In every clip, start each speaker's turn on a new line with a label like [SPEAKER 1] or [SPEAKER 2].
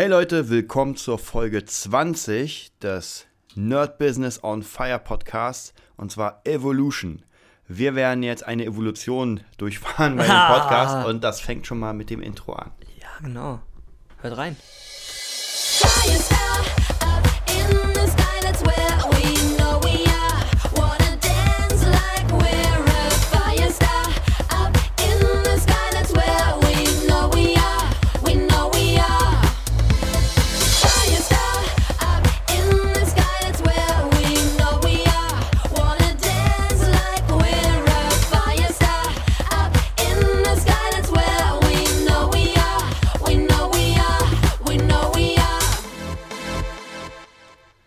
[SPEAKER 1] Hey Leute, willkommen zur Folge 20 des Nerd Business on Fire Podcasts und zwar Evolution. Wir werden jetzt eine Evolution durchfahren bei dem Podcast und das fängt schon mal mit dem Intro an.
[SPEAKER 2] Ja, genau. Hört rein.
[SPEAKER 3] Fire star up in the sky, that's where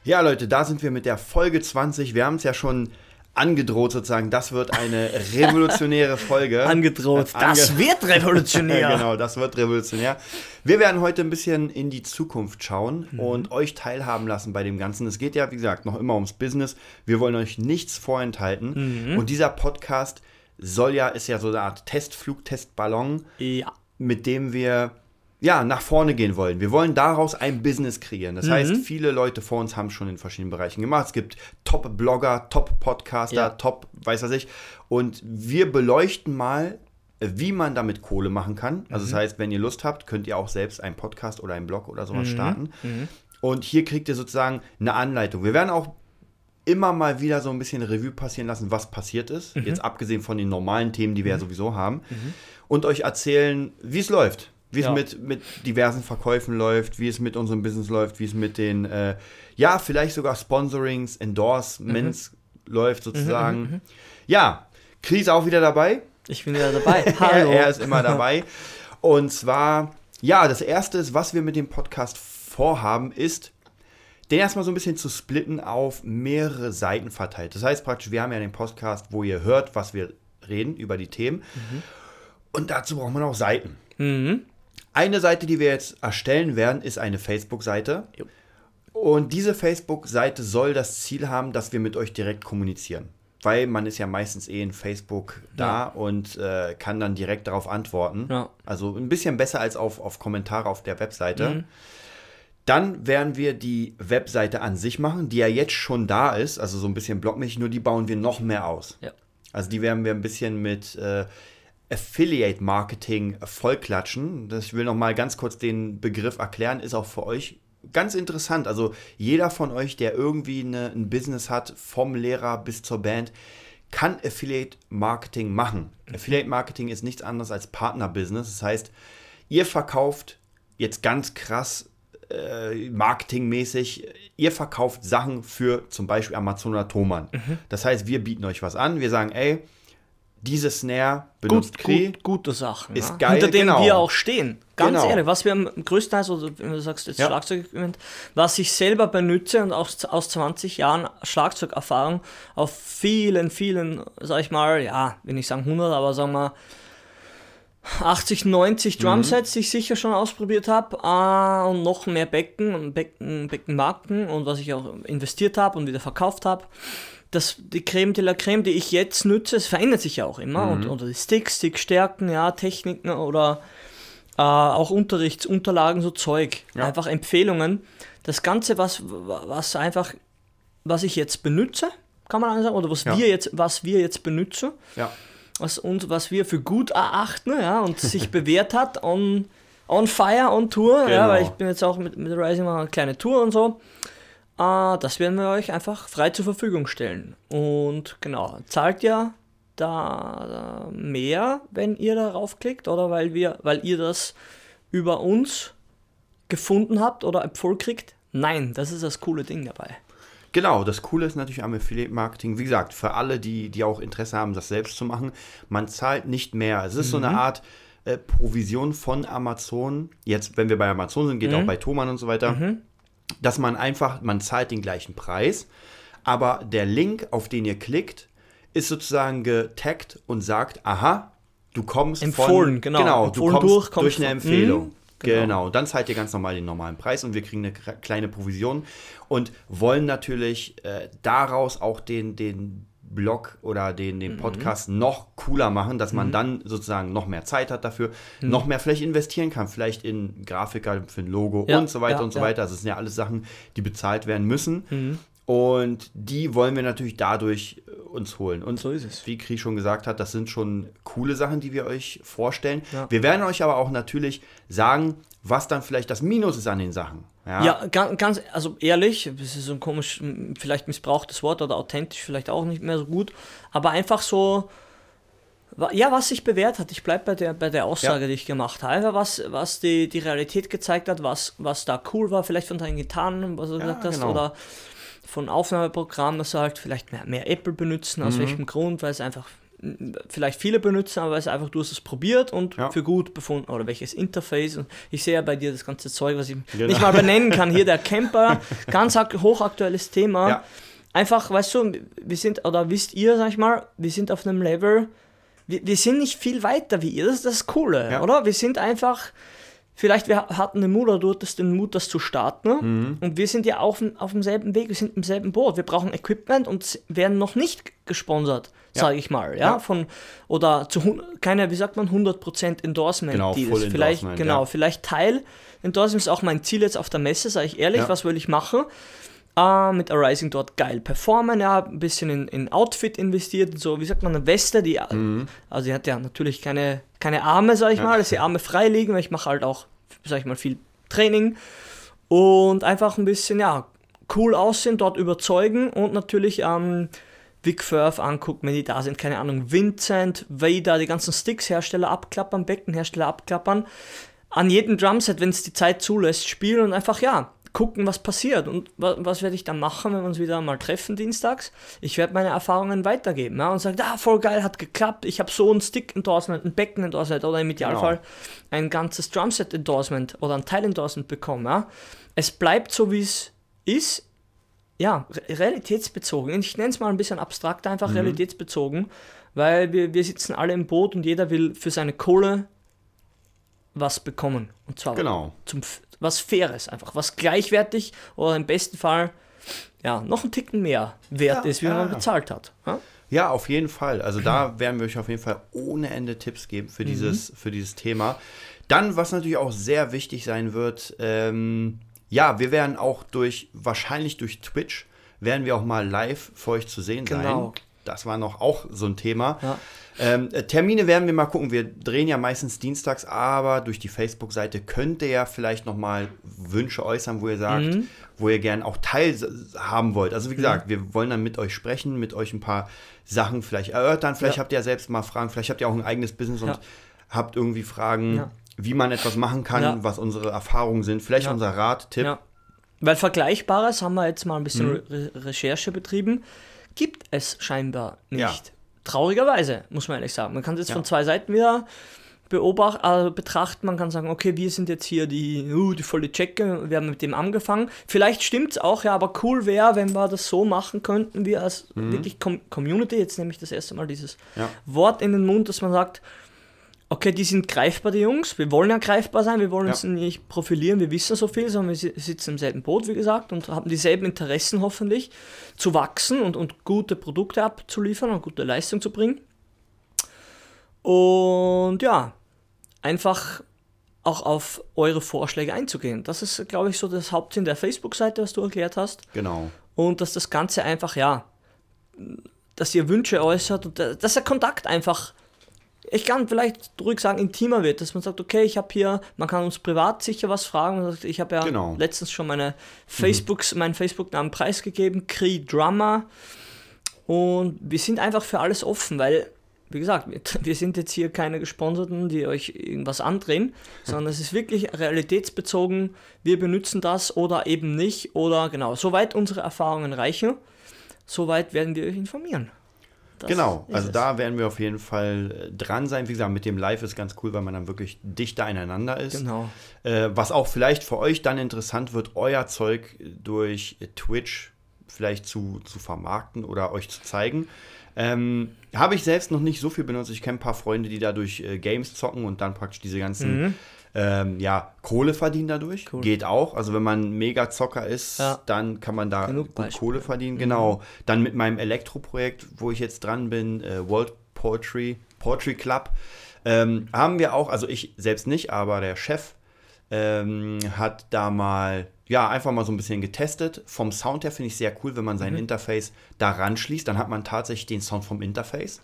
[SPEAKER 1] Ja Leute, da sind wir mit der Folge 20. Wir haben es ja schon angedroht sozusagen, das wird eine revolutionäre Folge.
[SPEAKER 2] Angedroht. Das
[SPEAKER 1] Ange-
[SPEAKER 2] wird revolutionär.
[SPEAKER 1] Genau, das wird revolutionär. Wir werden heute ein bisschen in die Zukunft schauen und euch teilhaben lassen bei dem Ganzen. Es geht ja, wie gesagt, noch immer ums Business. Wir wollen euch nichts vorenthalten. Und dieser Podcast soll ja, ist ja so eine Art Testflug, Testballon,
[SPEAKER 2] Ja.
[SPEAKER 1] mit dem wir ja, nach vorne gehen wollen. Wir wollen daraus ein Business kreieren. Das heißt, viele Leute vor uns haben schon in verschiedenen Bereichen gemacht. Es gibt Top-Blogger, Top-Podcaster,
[SPEAKER 2] Ja.
[SPEAKER 1] Top, weiß was ich. Und wir beleuchten mal, äh, wie man damit Kohle machen kann. Also das heißt, wenn ihr Lust habt, könnt ihr auch selbst einen Podcast oder einen Blog oder sowas starten. Und hier kriegt ihr sozusagen eine Anleitung. Wir werden auch immer mal wieder so ein bisschen Revue passieren lassen, was passiert ist. Jetzt abgesehen von den normalen Themen, die wir ja sowieso haben. Und euch erzählen, wie es läuft. Wie es
[SPEAKER 2] Ja.
[SPEAKER 1] mit, mit diversen Verkäufen läuft, wie es mit unserem Business läuft, wie es mit den, äh, ja, vielleicht sogar Sponsorings, Endorsements läuft sozusagen. Ja, Chris auch wieder dabei.
[SPEAKER 2] Ich bin wieder dabei. Hallo.
[SPEAKER 1] Er, er ist immer dabei. Und zwar, ja, das erste ist, was wir mit dem Podcast vorhaben, ist, den erstmal so ein bisschen zu splitten auf mehrere Seiten verteilt. Das heißt praktisch, wir haben ja den Podcast, wo ihr hört, was wir reden über die Themen. Und dazu braucht man auch Seiten.
[SPEAKER 2] Mhm.
[SPEAKER 1] Eine Seite, die wir jetzt erstellen werden, ist eine Facebook-Seite. Und diese Facebook-Seite soll das Ziel haben, dass wir mit euch direkt kommunizieren. Weil man ist ja meistens eh in Facebook da und äh, kann dann direkt darauf antworten.
[SPEAKER 2] Ja.
[SPEAKER 1] Also ein bisschen besser als auf, auf Kommentare auf der Webseite. Dann werden wir die Webseite an sich machen, die ja jetzt schon da ist, also so ein bisschen blogmäßig, nur die bauen wir noch mehr aus.
[SPEAKER 2] Ja.
[SPEAKER 1] Also die werden wir ein bisschen mit äh, Affiliate Marketing vollklatschen. Das, ich will noch mal ganz kurz den Begriff erklären, ist auch für euch ganz interessant. Also jeder von euch, der irgendwie eine, ein Business hat, vom Lehrer bis zur Band, kann Affiliate Marketing machen. Affiliate Marketing ist nichts anderes als Partnerbusiness. Das heißt, ihr verkauft jetzt ganz krass äh, marketingmäßig, ihr verkauft Sachen für zum Beispiel Amazon oder Thomann. Das heißt, wir bieten euch was an. Wir sagen, ey, diese Snare benutzt
[SPEAKER 2] Gut, gut, gute Sachen.
[SPEAKER 1] Ist
[SPEAKER 2] ja.
[SPEAKER 1] geil,
[SPEAKER 2] Hinter denen
[SPEAKER 1] genau.
[SPEAKER 2] wir auch stehen. Ganz
[SPEAKER 1] Genau.
[SPEAKER 2] ehrlich, was wir am größtenteils, oder wenn du sagst jetzt
[SPEAKER 1] Ja.
[SPEAKER 2] Schlagzeugequipment, was ich selber benutze und aus, aus 20 Jahren Schlagzeugerfahrung auf vielen, vielen, sag ich mal, ja, will nicht sagen 100, aber sagen wir 80, 90 Drumsets, die ich sicher schon ausprobiert habe äh, und noch mehr Becken und Becken, Beckenmarken und was ich auch investiert habe und wieder verkauft habe. Das, die Creme de la Creme, die ich jetzt nutze, es verändert sich ja auch immer. Und, oder die Sticks, Stickstärken, ja, Techniken oder äh, auch Unterrichtsunterlagen, so Zeug.
[SPEAKER 1] Ja.
[SPEAKER 2] Einfach Empfehlungen. Das Ganze, was, was einfach, was ich jetzt benutze, kann man sagen, oder was
[SPEAKER 1] Ja.
[SPEAKER 2] wir jetzt, was wir jetzt benutzen,
[SPEAKER 1] Ja.
[SPEAKER 2] was uns, was wir für gut erachten, ja, und sich bewährt hat on, on fire, on tour, ja,
[SPEAKER 1] Genau.
[SPEAKER 2] weil ich bin jetzt auch mit, mit Rising mal eine kleine Tour und so. Äh, das werden wir euch einfach frei zur Verfügung stellen. Und genau, zahlt ja da, mehr, wenn ihr darauf klickt, oder weil wir, weil ihr das über uns gefunden habt oder empfohlen kriegt? Nein, das ist das coole Ding dabei.
[SPEAKER 1] Genau, das Coole ist natürlich am Affiliate Marketing, wie gesagt, für alle, die, die auch Interesse haben, das selbst zu machen, man zahlt nicht mehr. Es ist so eine Art äh, Provision von Amazon. Jetzt, wenn wir bei Amazon sind, geht auch bei Thomann und so weiter, dass man einfach, man zahlt den gleichen Preis, aber der Link, auf den ihr klickt, ist sozusagen getaggt und sagt, aha, du kommst
[SPEAKER 2] Empfohlen,
[SPEAKER 1] von,
[SPEAKER 2] genau.
[SPEAKER 1] genau,
[SPEAKER 2] Empfohlen
[SPEAKER 1] du kommst
[SPEAKER 2] durch, kommst
[SPEAKER 1] durch eine Empfehlung.
[SPEAKER 2] Mhm, genau.
[SPEAKER 1] Genau, dann zahlt ihr ganz normal den normalen Preis und wir kriegen eine kle- kleine Provision und wollen natürlich äh, daraus auch den, den Blog oder den,
[SPEAKER 2] Mhm.
[SPEAKER 1] den Podcast noch cooler machen, dass man dann sozusagen noch mehr Zeit hat dafür, noch mehr vielleicht investieren kann, vielleicht in Grafiker für ein Logo
[SPEAKER 2] Mhm. Ja,
[SPEAKER 1] und so weiter
[SPEAKER 2] ja,
[SPEAKER 1] und so.
[SPEAKER 2] Mhm.
[SPEAKER 1] weiter. Also es sind ja alles Sachen, die bezahlt werden müssen. Und die wollen wir natürlich dadurch äh, uns holen. Und
[SPEAKER 2] So ist es.
[SPEAKER 1] wie Kri schon gesagt hat, das sind schon coole Sachen, die wir euch vorstellen.
[SPEAKER 2] Ja.
[SPEAKER 1] Wir werden euch aber auch natürlich sagen, was dann vielleicht das Minus ist an den Sachen.
[SPEAKER 2] Ja, ganz, ganz, also ehrlich, das ist so ein komisch, vielleicht missbrauchtes Wort oder authentisch vielleicht auch nicht mehr so gut, aber einfach so, ja, was sich bewährt hat. Ich bleibe bei der, bei der Aussage,
[SPEAKER 1] Ja.
[SPEAKER 2] die ich gemacht habe. Was, was die, die Realität gezeigt hat, was, was da cool war, vielleicht von deinen Gitarren, was du gesagt hast,
[SPEAKER 1] genau.
[SPEAKER 2] oder von Aufnahmeprogrammen, dass sie halt vielleicht mehr, mehr Apple benutzen,
[SPEAKER 1] Mhm.
[SPEAKER 2] aus welchem Grund, weil es einfach vielleicht viele benutzen, aber es einfach, du hast es probiert und
[SPEAKER 1] Ja.
[SPEAKER 2] für gut befunden, oder welches Interface. Und ich sehe ja bei dir das ganze Zeug, was ich
[SPEAKER 1] Genau.
[SPEAKER 2] nicht mal benennen kann. Hier der Camper, ganz ak- hochaktuelles Thema.
[SPEAKER 1] Ja.
[SPEAKER 2] Einfach, weißt du, wir sind, oder wisst ihr, sag ich mal, wir sind auf einem Level, wir, wir sind nicht viel weiter wie ihr, das ist das Coole,
[SPEAKER 1] Ja.
[SPEAKER 2] oder? Wir sind einfach, vielleicht wir hatten den Mut oder du hattest den Mut, das zu starten
[SPEAKER 1] Mhm.
[SPEAKER 2] und wir sind ja auf, auf demselben Weg, wir sind im selben Boot, wir brauchen Equipment und werden noch nicht gesponsert,
[SPEAKER 1] Ja.
[SPEAKER 2] sage ich mal, ja,
[SPEAKER 1] Ja.
[SPEAKER 2] von, oder zu, keine, wie sagt man, 100% Endorsement
[SPEAKER 1] Genau,
[SPEAKER 2] Deals. Vielleicht,
[SPEAKER 1] Endorsement,
[SPEAKER 2] genau,
[SPEAKER 1] ja.
[SPEAKER 2] vielleicht Teil Endorsement ist auch mein Ziel jetzt auf der Messe, sage ich ehrlich, was will ich machen? Ah, mit Arising dort geil performen, ja, ein bisschen in, in Outfit investiert, so, wie sagt man, eine Weste, die, also die hat ja natürlich keine, keine Arme, sag ich
[SPEAKER 1] Mhm.
[SPEAKER 2] Mal, dass die Arme frei liegen, weil ich mache halt auch, sag ich mal, viel Training und einfach ein bisschen, ja, cool aussehen, dort überzeugen und natürlich, ähm, Vic Firth angucken, wenn die da sind, keine Ahnung, Vincent, Vader, die ganzen Sticks-Hersteller abklappern, Beckenhersteller abklappern, an jedem Drumset, wenn es die Zeit zulässt, spielen und einfach, ja, gucken, was passiert. Und wa was werde ich dann machen, wenn wir uns wieder mal treffen dienstags? Ich werde meine Erfahrungen weitergeben ja, und sagen, ah, voll geil, hat geklappt, ich habe so ein Stick-Endorsement, ein Becken-Endorsement oder im Idealfall ein ganzes Drumset-Endorsement oder ein Teil-Endorsement bekommen. Ja. Es bleibt so, wie es ist, ja, re- realitätsbezogen. Ich nenne es mal ein bisschen abstrakt, einfach realitätsbezogen, weil wir, wir sitzen alle im Boot und jeder will für seine Kohle was bekommen. Und zwar
[SPEAKER 1] Genau.
[SPEAKER 2] zum, was Faires, einfach was gleichwertig oder im besten Fall ja, noch einen Ticken mehr wert
[SPEAKER 1] Ja,
[SPEAKER 2] ist, wie
[SPEAKER 1] ja.
[SPEAKER 2] man bezahlt hat. Ja?
[SPEAKER 1] Ja, auf jeden Fall. Also da werden wir euch auf jeden Fall ohne Ende Tipps geben für, dieses, für dieses Thema. Dann, was natürlich auch sehr wichtig sein wird, ähm, ja, wir werden auch durch, wahrscheinlich durch Twitch, werden wir auch mal live für euch zu sehen
[SPEAKER 2] Genau.
[SPEAKER 1] sein. Das war noch auch so ein Thema.
[SPEAKER 2] Ja.
[SPEAKER 1] Ähm, äh, Termine werden wir mal gucken. Wir drehen ja meistens dienstags, aber durch die Facebook-Seite könnt ihr ja vielleicht noch mal Wünsche äußern, wo ihr sagt,
[SPEAKER 2] Mhm.
[SPEAKER 1] wo ihr gern auch teilhaben wollt. Also wie gesagt, wir wollen dann mit euch sprechen, mit euch ein paar Sachen vielleicht erörtern. Vielleicht
[SPEAKER 2] Ja.
[SPEAKER 1] habt ihr ja selbst mal Fragen, vielleicht habt ihr auch ein eigenes Business und
[SPEAKER 2] Ja.
[SPEAKER 1] habt irgendwie Fragen,
[SPEAKER 2] Ja.
[SPEAKER 1] Wie man etwas machen kann,
[SPEAKER 2] Ja.
[SPEAKER 1] was unsere Erfahrungen sind. Vielleicht
[SPEAKER 2] Ja.
[SPEAKER 1] unser Rat, Tipp.
[SPEAKER 2] Ja. Weil Vergleichbares haben wir jetzt mal ein bisschen
[SPEAKER 1] Mhm.
[SPEAKER 2] Re Recherche betrieben, gibt es scheinbar nicht. Traurigerweise, muss man ehrlich sagen. Man kann es jetzt von zwei Seiten wieder beobachten, äh, betrachten. Man kann sagen, okay, wir sind jetzt hier die, uh, die volle Checke, wir haben mit dem angefangen. Vielleicht stimmt es auch, ja, aber cool wäre, wenn wir das so machen könnten, wir als wirklich Com Community, jetzt nehme ich das erste Mal dieses
[SPEAKER 1] Mhm. Ja.
[SPEAKER 2] Wort in den Mund, dass man sagt, okay, die sind greifbar, die Jungs. Wir wollen ja greifbar sein, wir wollen
[SPEAKER 1] Ja.
[SPEAKER 2] uns nicht profilieren, wir wissen so viel, sondern wir si- sitzen im selben Boot, wie gesagt, und haben dieselben Interessen hoffentlich, zu wachsen und, und gute Produkte abzuliefern und gute Leistung zu bringen. Und ja, einfach auch auf eure Vorschläge einzugehen. Das ist, glaube ich, so das Hauptsinn der Facebook-Seite, was du erklärt hast
[SPEAKER 1] Genau.
[SPEAKER 2] und dass das Ganze einfach, ja, dass ihr Wünsche äußert und äh, dass der Kontakt einfach, ich kann vielleicht ruhig sagen, intimer wird, dass man sagt, okay, ich habe hier, man kann uns privat sicher was fragen. Ich habe ja
[SPEAKER 1] Genau.
[SPEAKER 2] letztens schon meine Facebooks, meinen Facebook-Namen preisgegeben, Cree Drummer. Und wir sind einfach für alles offen, weil, wie gesagt, wir sind jetzt hier keine Gesponserten, die euch irgendwas andrehen, sondern es ist wirklich realitätsbezogen. Wir benutzen das oder eben nicht. Oder genau, soweit unsere Erfahrungen reichen, soweit werden wir euch informieren.
[SPEAKER 1] Genau, also
[SPEAKER 2] es.
[SPEAKER 1] da werden wir auf jeden Fall äh, dran sein. Wie gesagt, mit dem Live ist ganz cool, weil man dann wirklich dichter aneinander ist.
[SPEAKER 2] Genau.
[SPEAKER 1] Äh, was auch vielleicht für euch dann interessant wird, euer Zeug durch Twitch vielleicht zu, zu vermarkten oder euch zu zeigen. Ähm, Habe ich selbst noch nicht so viel benutzt. Ich kenne ein paar Freunde, die dadurch äh, Games zocken und dann praktisch diese ganzen
[SPEAKER 2] Mhm.
[SPEAKER 1] Ähm, ja, Kohle verdienen dadurch.
[SPEAKER 2] Cool.
[SPEAKER 1] Geht auch. Also wenn man mega Zocker ist,
[SPEAKER 2] Ja.
[SPEAKER 1] dann kann man da
[SPEAKER 2] Genug
[SPEAKER 1] gut
[SPEAKER 2] Beispiele.
[SPEAKER 1] Kohle verdienen. Genau. Dann mit meinem Elektroprojekt, wo ich jetzt dran bin, äh, World Poetry, Poetry Club, ähm, haben wir auch, also ich selbst nicht, aber der Chef ähm, hat da mal, ja, einfach mal so ein bisschen getestet. Vom Sound her finde ich sehr cool, wenn man
[SPEAKER 2] Mhm.
[SPEAKER 1] sein Interface daran schließt, dann hat man tatsächlich den Sound vom Interface.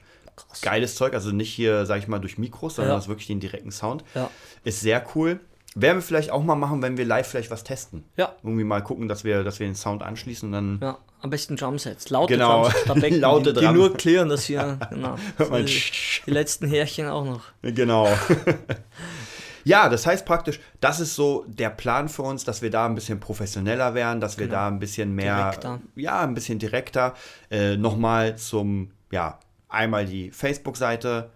[SPEAKER 1] Geiles Zeug, also nicht hier, sag ich mal, durch Mikros, sondern
[SPEAKER 2] Ja.
[SPEAKER 1] das ist wirklich den direkten Sound.
[SPEAKER 2] Ja.
[SPEAKER 1] Ist sehr cool. Werden wir vielleicht auch mal machen, wenn wir live vielleicht was testen.
[SPEAKER 2] Ja.
[SPEAKER 1] Irgendwie mal gucken, dass wir, dass wir den Sound anschließen und dann
[SPEAKER 2] Ja, am besten Drumsets. Laute
[SPEAKER 1] Genau.
[SPEAKER 2] Drumsets. Da Becken,
[SPEAKER 1] Laute
[SPEAKER 2] die, die nur klären das hier. Genau.
[SPEAKER 1] Hört man
[SPEAKER 2] die, die letzten Härchen auch noch.
[SPEAKER 1] Genau. ja, das heißt praktisch, das ist so der Plan für uns, dass wir da ein bisschen professioneller werden, dass wir da ein bisschen mehr,
[SPEAKER 2] Genau. Direkter.
[SPEAKER 1] ja, ein bisschen direkter. Äh, Nochmal zum, ja, einmal die Facebook-Seite,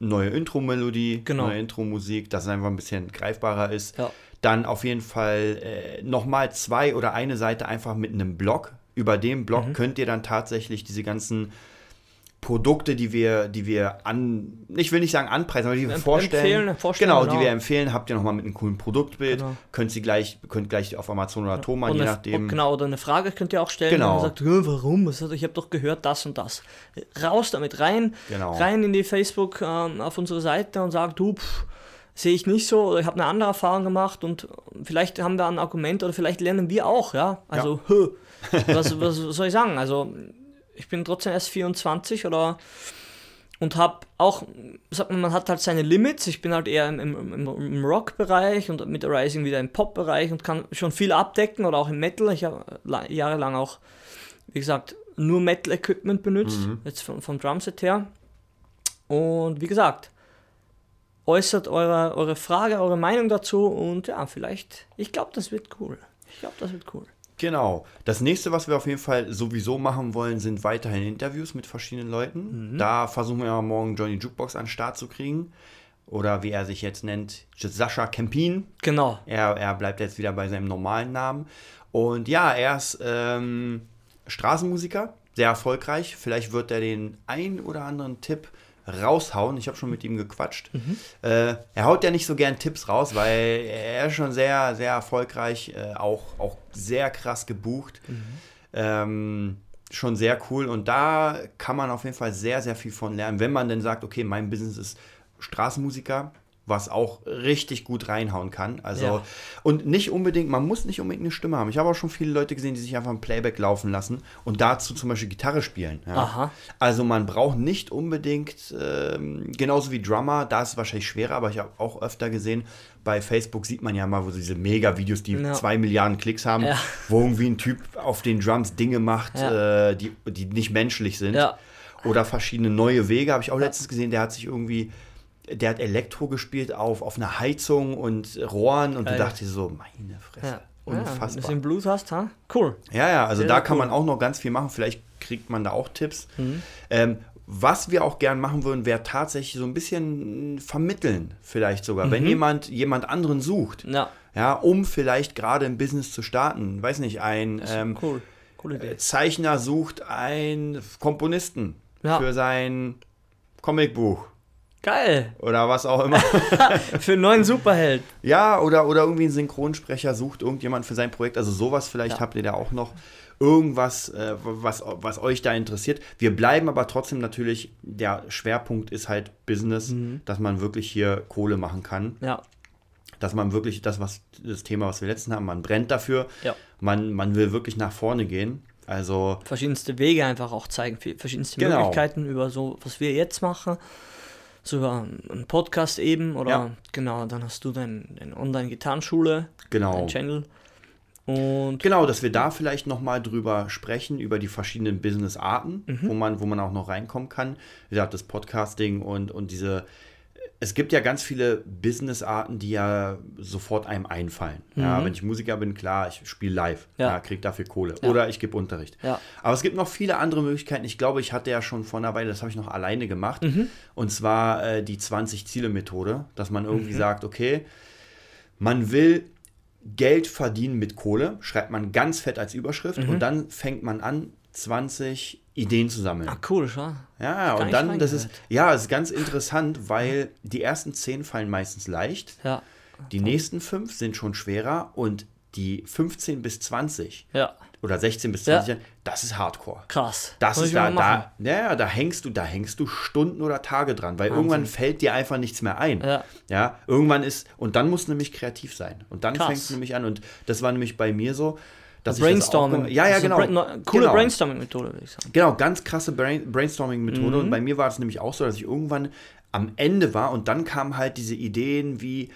[SPEAKER 1] neue Intro-Melodie,
[SPEAKER 2] Genau.
[SPEAKER 1] neue Intro-Musik, dass es einfach ein bisschen greifbarer ist.
[SPEAKER 2] Ja.
[SPEAKER 1] Dann auf jeden Fall äh, nochmal zwei oder eine Seite einfach mit einem Blog. Über dem
[SPEAKER 2] Mhm.
[SPEAKER 1] Blog könnt ihr dann tatsächlich diese ganzen Produkte, die wir, die wir an, ich will nicht sagen anpreisen, aber die wir
[SPEAKER 2] Emp-
[SPEAKER 1] vorstellen.
[SPEAKER 2] empfehlen, vorstellen,
[SPEAKER 1] genau,
[SPEAKER 2] genau.
[SPEAKER 1] die wir empfehlen, habt ihr nochmal mit einem coolen Produktbild.
[SPEAKER 2] Genau.
[SPEAKER 1] Könnt sie gleich, könnt gleich auf Amazon oder Thomann, je nachdem.
[SPEAKER 2] Genau, oder eine Frage könnt ihr auch stellen.
[SPEAKER 1] Genau.
[SPEAKER 2] Und sagt, "Ja, warum? Ich habe doch gehört, das und das. Raus damit, rein,
[SPEAKER 1] Genau.
[SPEAKER 2] rein in die Facebook ähm, auf unsere Seite und sagt, du, pff, sehe ich nicht so oder ich habe eine andere Erfahrung gemacht und vielleicht haben wir ein Argument oder vielleicht lernen wir auch, ja. Also, hö, was, was soll ich sagen? Also, ich bin trotzdem erst 24 oder und habe auch, sagt man, man hat halt seine Limits. Ich bin halt eher im, im, im, Rock-Bereich und mit Rising wieder im Pop-Bereich und kann schon viel abdecken oder auch im Metal. Ich habe la- jahrelang auch, wie gesagt, nur Metal-Equipment benutzt, jetzt vom, vom Drumset her. Und wie gesagt, äußert eure, eure Frage, eure Meinung dazu und ja, vielleicht, ich glaube, das wird cool. Ich glaube, das wird cool.
[SPEAKER 1] Genau. Das nächste, was wir auf jeden Fall sowieso machen wollen, sind weiterhin Interviews mit verschiedenen Leuten. Da versuchen wir ja morgen Johnny Jukebox an den Start zu kriegen. Oder wie er sich jetzt nennt, Sascha Kempin.
[SPEAKER 2] Genau.
[SPEAKER 1] Er, er bleibt jetzt wieder bei seinem normalen Namen. Und ja, er ist ähm, Straßenmusiker, sehr erfolgreich. Vielleicht wird er den ein oder anderen Tipp raushauen. Ich habe schon mit ihm gequatscht. Äh, er haut ja nicht so gern Tipps raus, weil er ist schon sehr, sehr erfolgreich, äh, auch, auch sehr krass gebucht. Ähm, schon sehr cool und da kann man auf jeden Fall sehr, sehr viel von lernen, wenn man denn sagt, okay, mein Business ist Straßenmusiker, was auch richtig gut reinhauen kann. Also,
[SPEAKER 2] Ja.
[SPEAKER 1] und nicht unbedingt, man muss nicht unbedingt eine Stimme haben. Ich habe auch schon viele Leute gesehen, die sich einfach ein Playback laufen lassen und dazu zum Beispiel Gitarre spielen. Ja. Also man braucht nicht unbedingt, ähm, genauso wie Drummer, da ist es wahrscheinlich schwerer, aber ich habe auch öfter gesehen, bei Facebook sieht man ja mal, wo so diese Mega-Videos, die
[SPEAKER 2] Ja.
[SPEAKER 1] zwei Milliarden Klicks haben, wo irgendwie ein Typ auf den Drums Dinge macht, äh, die, die nicht menschlich sind. Oder verschiedene neue Wege, habe ich auch letztens gesehen, der hat sich irgendwie, der hat Elektro gespielt auf, auf einer Heizung und Rohren und
[SPEAKER 2] Geil.
[SPEAKER 1] du dachtest so, meine Fresse,
[SPEAKER 2] Ja. Ja, wenn du
[SPEAKER 1] unfassbar.
[SPEAKER 2] ein Blut hast, ha? Cool.
[SPEAKER 1] Ja, ja, also
[SPEAKER 2] Sehr,
[SPEAKER 1] da
[SPEAKER 2] sehr
[SPEAKER 1] kann
[SPEAKER 2] cool.
[SPEAKER 1] man auch noch ganz viel machen. Vielleicht kriegt man da auch Tipps.
[SPEAKER 2] Mhm.
[SPEAKER 1] Ähm, was wir auch gern machen würden, wäre tatsächlich so ein bisschen vermitteln, vielleicht sogar.
[SPEAKER 2] Mhm.
[SPEAKER 1] Wenn jemand jemand anderen sucht,
[SPEAKER 2] Ja.
[SPEAKER 1] ja, um vielleicht gerade ein Business zu starten. Weiß nicht, ein ähm,
[SPEAKER 2] Cool. Coole Idee.
[SPEAKER 1] Zeichner sucht einen Komponisten
[SPEAKER 2] Ja.
[SPEAKER 1] für sein Comicbuch
[SPEAKER 2] Geil.
[SPEAKER 1] oder was auch immer.
[SPEAKER 2] Für einen neuen Superheld.
[SPEAKER 1] Ja, oder, oder irgendwie ein Synchronsprecher sucht irgendjemand für sein Projekt. Also sowas vielleicht
[SPEAKER 2] Ja.
[SPEAKER 1] habt ihr da auch noch. Irgendwas, äh, was, was euch da interessiert. Wir bleiben aber trotzdem natürlich, der Schwerpunkt ist halt Business,
[SPEAKER 2] Mhm.
[SPEAKER 1] dass man wirklich hier Kohle machen kann.
[SPEAKER 2] Ja.
[SPEAKER 1] Dass man wirklich das, was das Thema, was wir letzten haben, man brennt dafür.
[SPEAKER 2] Ja.
[SPEAKER 1] Man, man will wirklich nach vorne gehen. Also,
[SPEAKER 2] verschiedenste Wege einfach auch zeigen, verschiedenste
[SPEAKER 1] Genau.
[SPEAKER 2] Möglichkeiten über so, was wir jetzt machen. So über einen Podcast eben oder
[SPEAKER 1] Ja.
[SPEAKER 2] genau, dann hast du deine dein Online-Gitarrenschule,
[SPEAKER 1] genau.
[SPEAKER 2] dein Channel. Und
[SPEAKER 1] Genau, dass wir da vielleicht nochmal drüber sprechen, über die verschiedenen Business-Arten,
[SPEAKER 2] Mhm.
[SPEAKER 1] wo, man, wo man auch noch reinkommen kann. Wie gesagt, das Podcasting und, und diese. Es gibt ja ganz viele Business-Arten, die ja sofort einem einfallen. Ja, wenn ich Musiker bin, klar, ich spiele live,
[SPEAKER 2] Mhm. Ja.
[SPEAKER 1] ja. kriege dafür Kohle.
[SPEAKER 2] Ja.
[SPEAKER 1] Oder ich gebe Unterricht.
[SPEAKER 2] Ja.
[SPEAKER 1] Aber es gibt noch viele andere Möglichkeiten. Ich glaube, ich hatte ja schon vor einer Weile, das habe ich noch alleine gemacht.
[SPEAKER 2] Mhm.
[SPEAKER 1] Und zwar äh, die 20-Ziele-Methode, dass man irgendwie
[SPEAKER 2] Mhm.
[SPEAKER 1] sagt, okay, man will Geld verdienen mit Kohle, schreibt man ganz fett als Überschrift
[SPEAKER 2] Mhm.
[SPEAKER 1] und dann fängt man an, 20 Ideen zu sammeln.
[SPEAKER 2] ah, cool, schau.
[SPEAKER 1] ja, und dann, das ist, ja, es ist ganz interessant, weil die ersten 10 fallen meistens leicht.
[SPEAKER 2] Ja.
[SPEAKER 1] Die nächsten fünf sind schon schwerer und die 15 bis 20
[SPEAKER 2] Ja,
[SPEAKER 1] oder 16 bis
[SPEAKER 2] Ja.
[SPEAKER 1] 20 Jahre, das ist Hardcore.
[SPEAKER 2] krass.
[SPEAKER 1] Das
[SPEAKER 2] Muss
[SPEAKER 1] ist da, da, ja, ja, da hängst du, da hängst du Stunden oder Tage dran, weil irgendwann fällt dir einfach nichts mehr ein.
[SPEAKER 2] Ja.
[SPEAKER 1] ja, irgendwann ist, und dann musst du nämlich kreativ sein. Und dann
[SPEAKER 2] Krass.
[SPEAKER 1] fängst du nämlich an. Und das war nämlich bei mir so, dass ich das
[SPEAKER 2] Brainstorming.
[SPEAKER 1] auch, ja, ja,
[SPEAKER 2] ist
[SPEAKER 1] genau.
[SPEAKER 2] Bra coole
[SPEAKER 1] genau.
[SPEAKER 2] Brainstorming-Methode, würde ich sagen.
[SPEAKER 1] Genau, ganz krasse Brain Brainstorming-Methode.
[SPEAKER 2] Mhm.
[SPEAKER 1] Und bei mir war es nämlich auch so, dass ich irgendwann am Ende war und dann kamen halt diese Ideen wie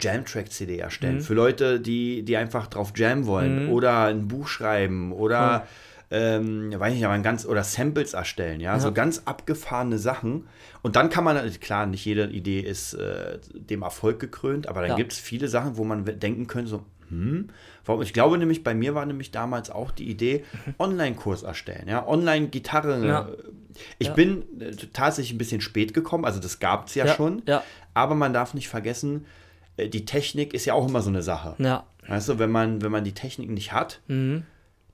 [SPEAKER 1] Jam-Track-CD
[SPEAKER 2] Mhm.
[SPEAKER 1] erstellen. Für Leute, die, die einfach drauf Jam wollen oder ein Buch schreiben oder ähm, weiß nicht, aber ein ganz oder Samples erstellen, ja, so ganz abgefahrene Sachen. Und dann kann man, klar, nicht jede Idee ist äh, dem Erfolg gekrönt, aber dann
[SPEAKER 2] Ja.
[SPEAKER 1] gibt es viele Sachen, wo man denken könnte, so, hm, warum? Ich glaube nämlich, bei mir war nämlich damals auch die Idee, Online-Kurs erstellen, ja, Online-Gitarre.
[SPEAKER 2] Ja.
[SPEAKER 1] Ich
[SPEAKER 2] Ja.
[SPEAKER 1] bin äh, tatsächlich ein bisschen spät gekommen, also das gab es ja,
[SPEAKER 2] Ja,
[SPEAKER 1] schon,
[SPEAKER 2] ja.
[SPEAKER 1] aber man darf nicht vergessen, äh, die Technik ist ja auch immer so eine Sache.
[SPEAKER 2] Ja,
[SPEAKER 1] Weißt du, wenn man, wenn man die Technik nicht hat,
[SPEAKER 2] Mhm.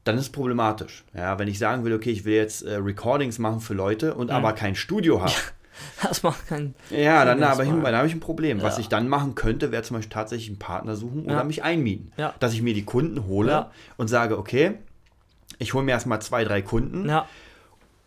[SPEAKER 1] dann ist es problematisch. Ja, wenn ich sagen will, okay, ich will jetzt äh, Recordings machen für Leute
[SPEAKER 2] Mhm.
[SPEAKER 1] und aber kein Studio habe,
[SPEAKER 2] das macht keinen.
[SPEAKER 1] ja, dann aber hin, dann habe ich ein Problem. Was
[SPEAKER 2] Ja.
[SPEAKER 1] ich dann machen könnte, wäre zum Beispiel tatsächlich einen Partner suchen oder
[SPEAKER 2] Ja.
[SPEAKER 1] mich einmieten.
[SPEAKER 2] Ja.
[SPEAKER 1] Dass ich mir die Kunden hole und sage, okay, ich hole mir erstmal zwei, drei Kunden
[SPEAKER 2] Ja,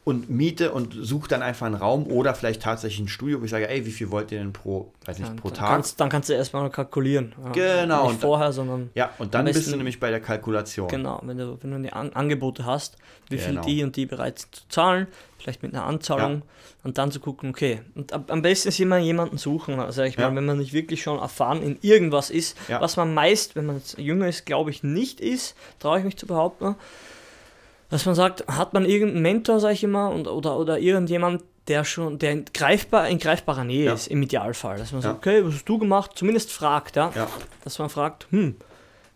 [SPEAKER 1] und miete und suche dann einfach einen Raum oder vielleicht tatsächlich ein Studio, wo ich sage, ey, wie viel wollt ihr denn pro, weiß nicht,
[SPEAKER 2] dann,
[SPEAKER 1] pro Tag?
[SPEAKER 2] Kannst, dann kannst du erstmal kalkulieren. Ja.
[SPEAKER 1] Genau,
[SPEAKER 2] Nicht
[SPEAKER 1] und-
[SPEAKER 2] vorher, sondern.
[SPEAKER 1] ja, und dann bist du nämlich bei der Kalkulation.
[SPEAKER 2] Genau, wenn du, wenn du die An Angebote hast, wie viel
[SPEAKER 1] Genau.
[SPEAKER 2] die und die bereit sind zu zahlen, vielleicht mit einer Anzahlung und dann zu gucken, okay. Und ab, am besten ist immer jemanden suchen, also ich
[SPEAKER 1] Ja.
[SPEAKER 2] mal, wenn man nicht wirklich schon erfahren in irgendwas ist,
[SPEAKER 1] Ja.
[SPEAKER 2] was man meist, wenn man jetzt jünger ist, glaube ich, nicht ist, traue ich mich zu behaupten, dass man sagt, hat man irgendeinen Mentor, sage ich immer, und, oder, oder irgendjemand, der schon, der in, greifbar, in greifbarer Nähe
[SPEAKER 1] Ja.
[SPEAKER 2] ist, im Idealfall. Dass man
[SPEAKER 1] Ja.
[SPEAKER 2] sagt, okay, was hast du gemacht? Zumindest fragt, ja.
[SPEAKER 1] Ja.
[SPEAKER 2] Dass man fragt, hm,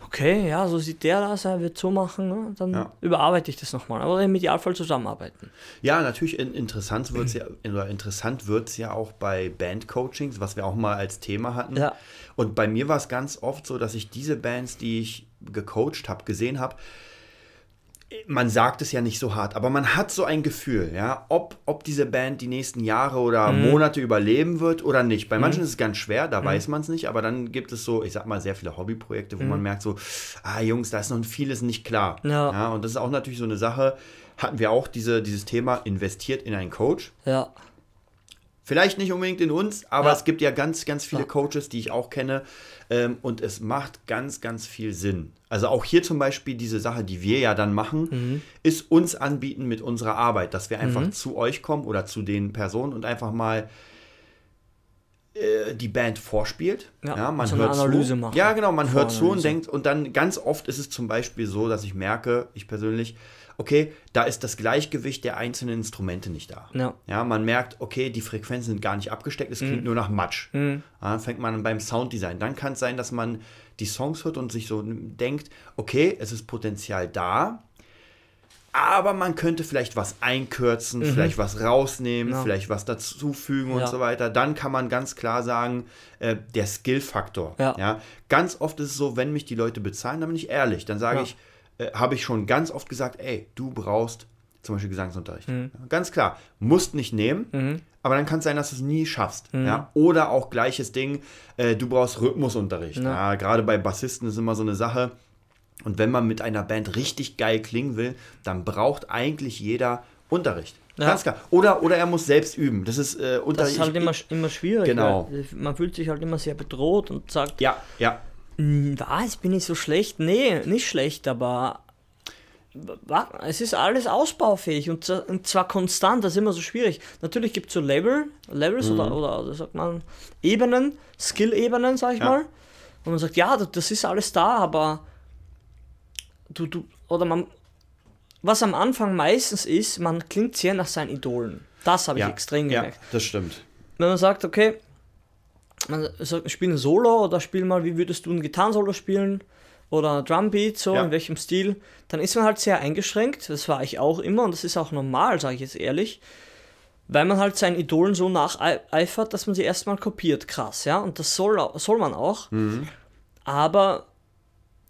[SPEAKER 2] okay, ja, so sieht der das, er wird so machen, ne? dann
[SPEAKER 1] Ja.
[SPEAKER 2] überarbeite ich das nochmal. Aber im Idealfall zusammenarbeiten.
[SPEAKER 1] Ja, natürlich in, interessant wird es ja, interessant wird's ja auch bei Bandcoachings, was wir auch mal als Thema hatten.
[SPEAKER 2] Ja.
[SPEAKER 1] Und bei mir war es ganz oft so, dass ich diese Bands, die ich gecoacht habe, gesehen habe, man sagt es ja nicht so hart, aber man hat so ein Gefühl, ja, ob, ob diese Band die nächsten Jahre oder
[SPEAKER 2] Mhm.
[SPEAKER 1] Monate überleben wird oder nicht. Bei manchen ist es ganz schwer, da weiß man es nicht, aber dann gibt es so, ich sag mal, sehr viele Hobbyprojekte, wo man merkt so, ah Jungs, da ist noch vieles nicht klar.
[SPEAKER 2] Mhm. Ja.
[SPEAKER 1] ja. Und das ist auch natürlich so eine Sache, hatten wir auch diese, dieses Thema, investiert in einen Coach.
[SPEAKER 2] Ja,
[SPEAKER 1] Vielleicht nicht unbedingt in uns, aber
[SPEAKER 2] Ja.
[SPEAKER 1] es gibt ja ganz, ganz viele
[SPEAKER 2] Ja.
[SPEAKER 1] Coaches, die ich auch kenne. Ähm, und es macht ganz, ganz viel Sinn. Also auch hier zum Beispiel diese Sache, die wir ja dann machen,
[SPEAKER 2] Mhm.
[SPEAKER 1] ist uns anbieten mit unserer Arbeit, dass wir einfach zu euch kommen oder zu den Personen und einfach mal äh, die Band vorspielt.
[SPEAKER 2] Ja,
[SPEAKER 1] man
[SPEAKER 2] so eine
[SPEAKER 1] hört
[SPEAKER 2] Analyse
[SPEAKER 1] zu.
[SPEAKER 2] machen.
[SPEAKER 1] Ja, genau, man hört zu und denkt, und dann ganz oft ist es zum Beispiel so, dass ich merke, ich persönlich, okay, da ist das Gleichgewicht der einzelnen Instrumente nicht da.
[SPEAKER 2] Ja.
[SPEAKER 1] Ja, man merkt, okay, die Frequenzen sind gar nicht abgesteckt, es klingt nur nach Matsch. Ja, dann fängt man beim Sounddesign. Dann kann es sein, dass man die Songs hört und sich so denkt, okay, es ist Potenzial da, aber man könnte vielleicht was einkürzen, vielleicht was rausnehmen,
[SPEAKER 2] Ja.
[SPEAKER 1] vielleicht was dazufügen und
[SPEAKER 2] Ja.
[SPEAKER 1] so weiter. Dann kann man ganz klar sagen, äh, der Skill-Faktor.
[SPEAKER 2] Ja.
[SPEAKER 1] Ganz oft ist es so, wenn mich die Leute bezahlen, dann bin ich ehrlich. Dann sage
[SPEAKER 2] Ja.
[SPEAKER 1] ich, äh, habe ich schon ganz oft gesagt, ey, du brauchst zum Beispiel Gesangsunterricht.
[SPEAKER 2] Mhm.
[SPEAKER 1] Ganz klar, musst nicht nehmen, aber dann kann es sein, dass du es nie schaffst. Ja? Oder auch gleiches Ding, äh, du brauchst Rhythmusunterricht.
[SPEAKER 2] Mhm. Ja.
[SPEAKER 1] Ja. Gerade bei Bassisten ist immer so eine Sache. Und wenn man mit einer Band richtig geil klingen will, dann braucht eigentlich jeder Unterricht. Ganz klar. Oder, oder er muss selbst üben. Das ist äh, Unterricht.
[SPEAKER 2] Das ist halt immer, immer schwierig.
[SPEAKER 1] Genau.
[SPEAKER 2] Man fühlt sich halt immer sehr bedroht und sagt,
[SPEAKER 1] ja, ja.
[SPEAKER 2] "Hm, was, bin ich so schlecht? Nee, nicht schlecht, aber es ist alles ausbaufähig und zwar, konstant, das ist immer so schwierig. Natürlich gibt es so Level, Levels
[SPEAKER 1] Mhm.
[SPEAKER 2] oder, oder, oder sagt man Ebenen, Skill-Ebenen, sag ich
[SPEAKER 1] Ja.
[SPEAKER 2] mal. Und man sagt, ja, das- ist alles da, aber du, du, oder man, was am Anfang meistens ist, man klingt sehr nach seinen Idolen. Das habe ich
[SPEAKER 1] ja.
[SPEAKER 2] extrem
[SPEAKER 1] ja,
[SPEAKER 2] gemerkt
[SPEAKER 1] das stimmt.
[SPEAKER 2] wenn man sagt, okay, man sagt, spiel ein Solo oder spiel mal, wie würdest du ein Gitarrensolo spielen oder Drumbeat, so
[SPEAKER 1] Ja.
[SPEAKER 2] in welchem Stil, dann ist man halt sehr eingeschränkt. Das war ich auch immer und das ist auch normal, sage ich jetzt ehrlich, weil man halt seinen Idolen so nacheifert, dass man sie erstmal kopiert. Krass, ja, und das soll, soll man auch, aber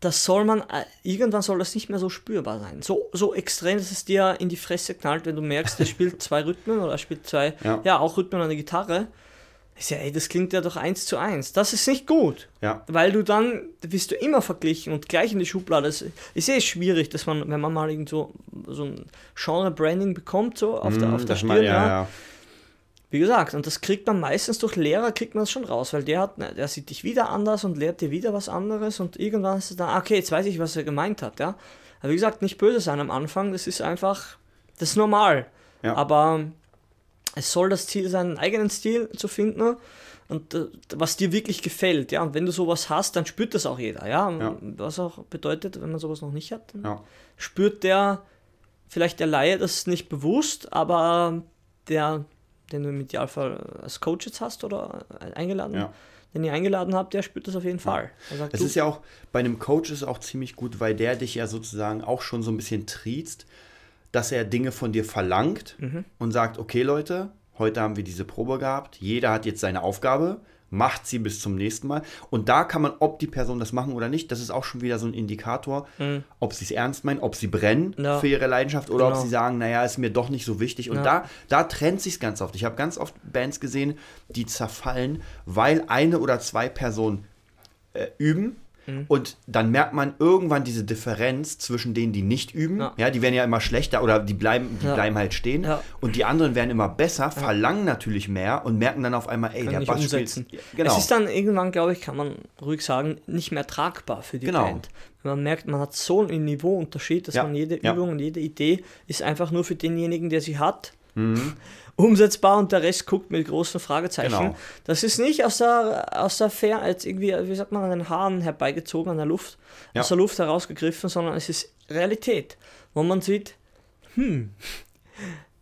[SPEAKER 2] das soll man, äh, irgendwann soll das nicht mehr so spürbar sein. So, so extrem, dass es dir in die Fresse knallt, wenn du merkst, er spielt zwei Rhythmen oder er spielt zwei,
[SPEAKER 1] Ja.
[SPEAKER 2] ja, auch Rhythmen an der Gitarre. Ich sage, ey, das klingt ja doch eins zu eins. Das ist nicht gut.
[SPEAKER 1] Ja.
[SPEAKER 2] Weil du dann, da bist du immer verglichen und gleich in die Schublade. Es ist eh schwierig, dass man, wenn man mal irgendwo so ein Genre-Branding bekommt, so auf der, auf der
[SPEAKER 1] dass man-
[SPEAKER 2] Stirn,
[SPEAKER 1] ja,
[SPEAKER 2] ja,
[SPEAKER 1] ja.
[SPEAKER 2] wie gesagt, und das kriegt man meistens durch Lehrer, kriegt man das schon raus, weil der hat, der sieht dich wieder anders und lehrt dir wieder was anderes und irgendwann ist es dann, ah, okay, jetzt weiß ich, was er gemeint hat, ja. Aber wie gesagt, nicht böse sein am Anfang, das ist einfach, das ist normal.
[SPEAKER 1] Ja.
[SPEAKER 2] Aber es soll das Ziel sein, einen eigenen Stil zu finden und äh, was dir wirklich gefällt, ja. Und wenn du sowas hast, dann spürt das auch jeder, ja.
[SPEAKER 1] Ja.
[SPEAKER 2] Was auch bedeutet, wenn man sowas noch nicht hat,
[SPEAKER 1] Ja.
[SPEAKER 2] spürt der, vielleicht der Laie das nicht bewusst, aber der, den du im Idealfall als Coach jetzt hast oder eingeladen,
[SPEAKER 1] Ja.
[SPEAKER 2] den ihr eingeladen habt, der spürt das auf jeden Fall. Sagt,
[SPEAKER 1] Es ist ja auch, bei einem Coach ist es auch ziemlich gut, weil der dich ja sozusagen auch schon so ein bisschen triezt, dass er Dinge von dir verlangt
[SPEAKER 2] Mhm.
[SPEAKER 1] und sagt, okay Leute, heute haben wir diese Probe gehabt, jeder hat jetzt seine Aufgabe, macht sie bis zum nächsten Mal. Und da kann man, ob die Person das machen oder nicht, das ist auch schon wieder so ein Indikator, ob sie es ernst meinen, ob sie brennen
[SPEAKER 2] Mhm. Ja.
[SPEAKER 1] für ihre Leidenschaft oder ob
[SPEAKER 2] Genau.
[SPEAKER 1] sie sagen, naja, ist mir doch nicht so wichtig. Und
[SPEAKER 2] Ja.
[SPEAKER 1] da, da trennt sich ganz oft. Ich habe ganz oft Bands gesehen, die zerfallen, weil eine oder zwei Personen äh, üben.
[SPEAKER 2] Mhm.
[SPEAKER 1] Und dann merkt man irgendwann diese Differenz zwischen denen, die nicht üben. Ja,
[SPEAKER 2] Ja.
[SPEAKER 1] die werden ja immer schlechter oder die bleiben, die
[SPEAKER 2] Ja.
[SPEAKER 1] bleiben halt stehen.
[SPEAKER 2] Ja.
[SPEAKER 1] Und die anderen werden immer besser, verlangen natürlich mehr und merken dann auf einmal, ey,
[SPEAKER 2] kann
[SPEAKER 1] der Bass
[SPEAKER 2] umsetzen.
[SPEAKER 1] spielt. Genau.
[SPEAKER 2] Es ist dann irgendwann, glaube ich, kann man ruhig sagen, nicht mehr tragbar für die
[SPEAKER 1] Genau.
[SPEAKER 2] Band. Man merkt, man hat so einen Niveauunterschied, dass man jede. Übung und jede Idee ist einfach nur für denjenigen, der sie hat,
[SPEAKER 1] Mhm.
[SPEAKER 2] umsetzbar und der Rest guckt mit großen Fragezeichen.
[SPEAKER 1] Genau.
[SPEAKER 2] Das ist nicht aus der, aus der Fair, als irgendwie, wie sagt man, an den Haaren herbeigezogen, an der Luft,
[SPEAKER 1] Ja.
[SPEAKER 2] aus der Luft herausgegriffen, sondern es ist Realität, wo man sieht, hm,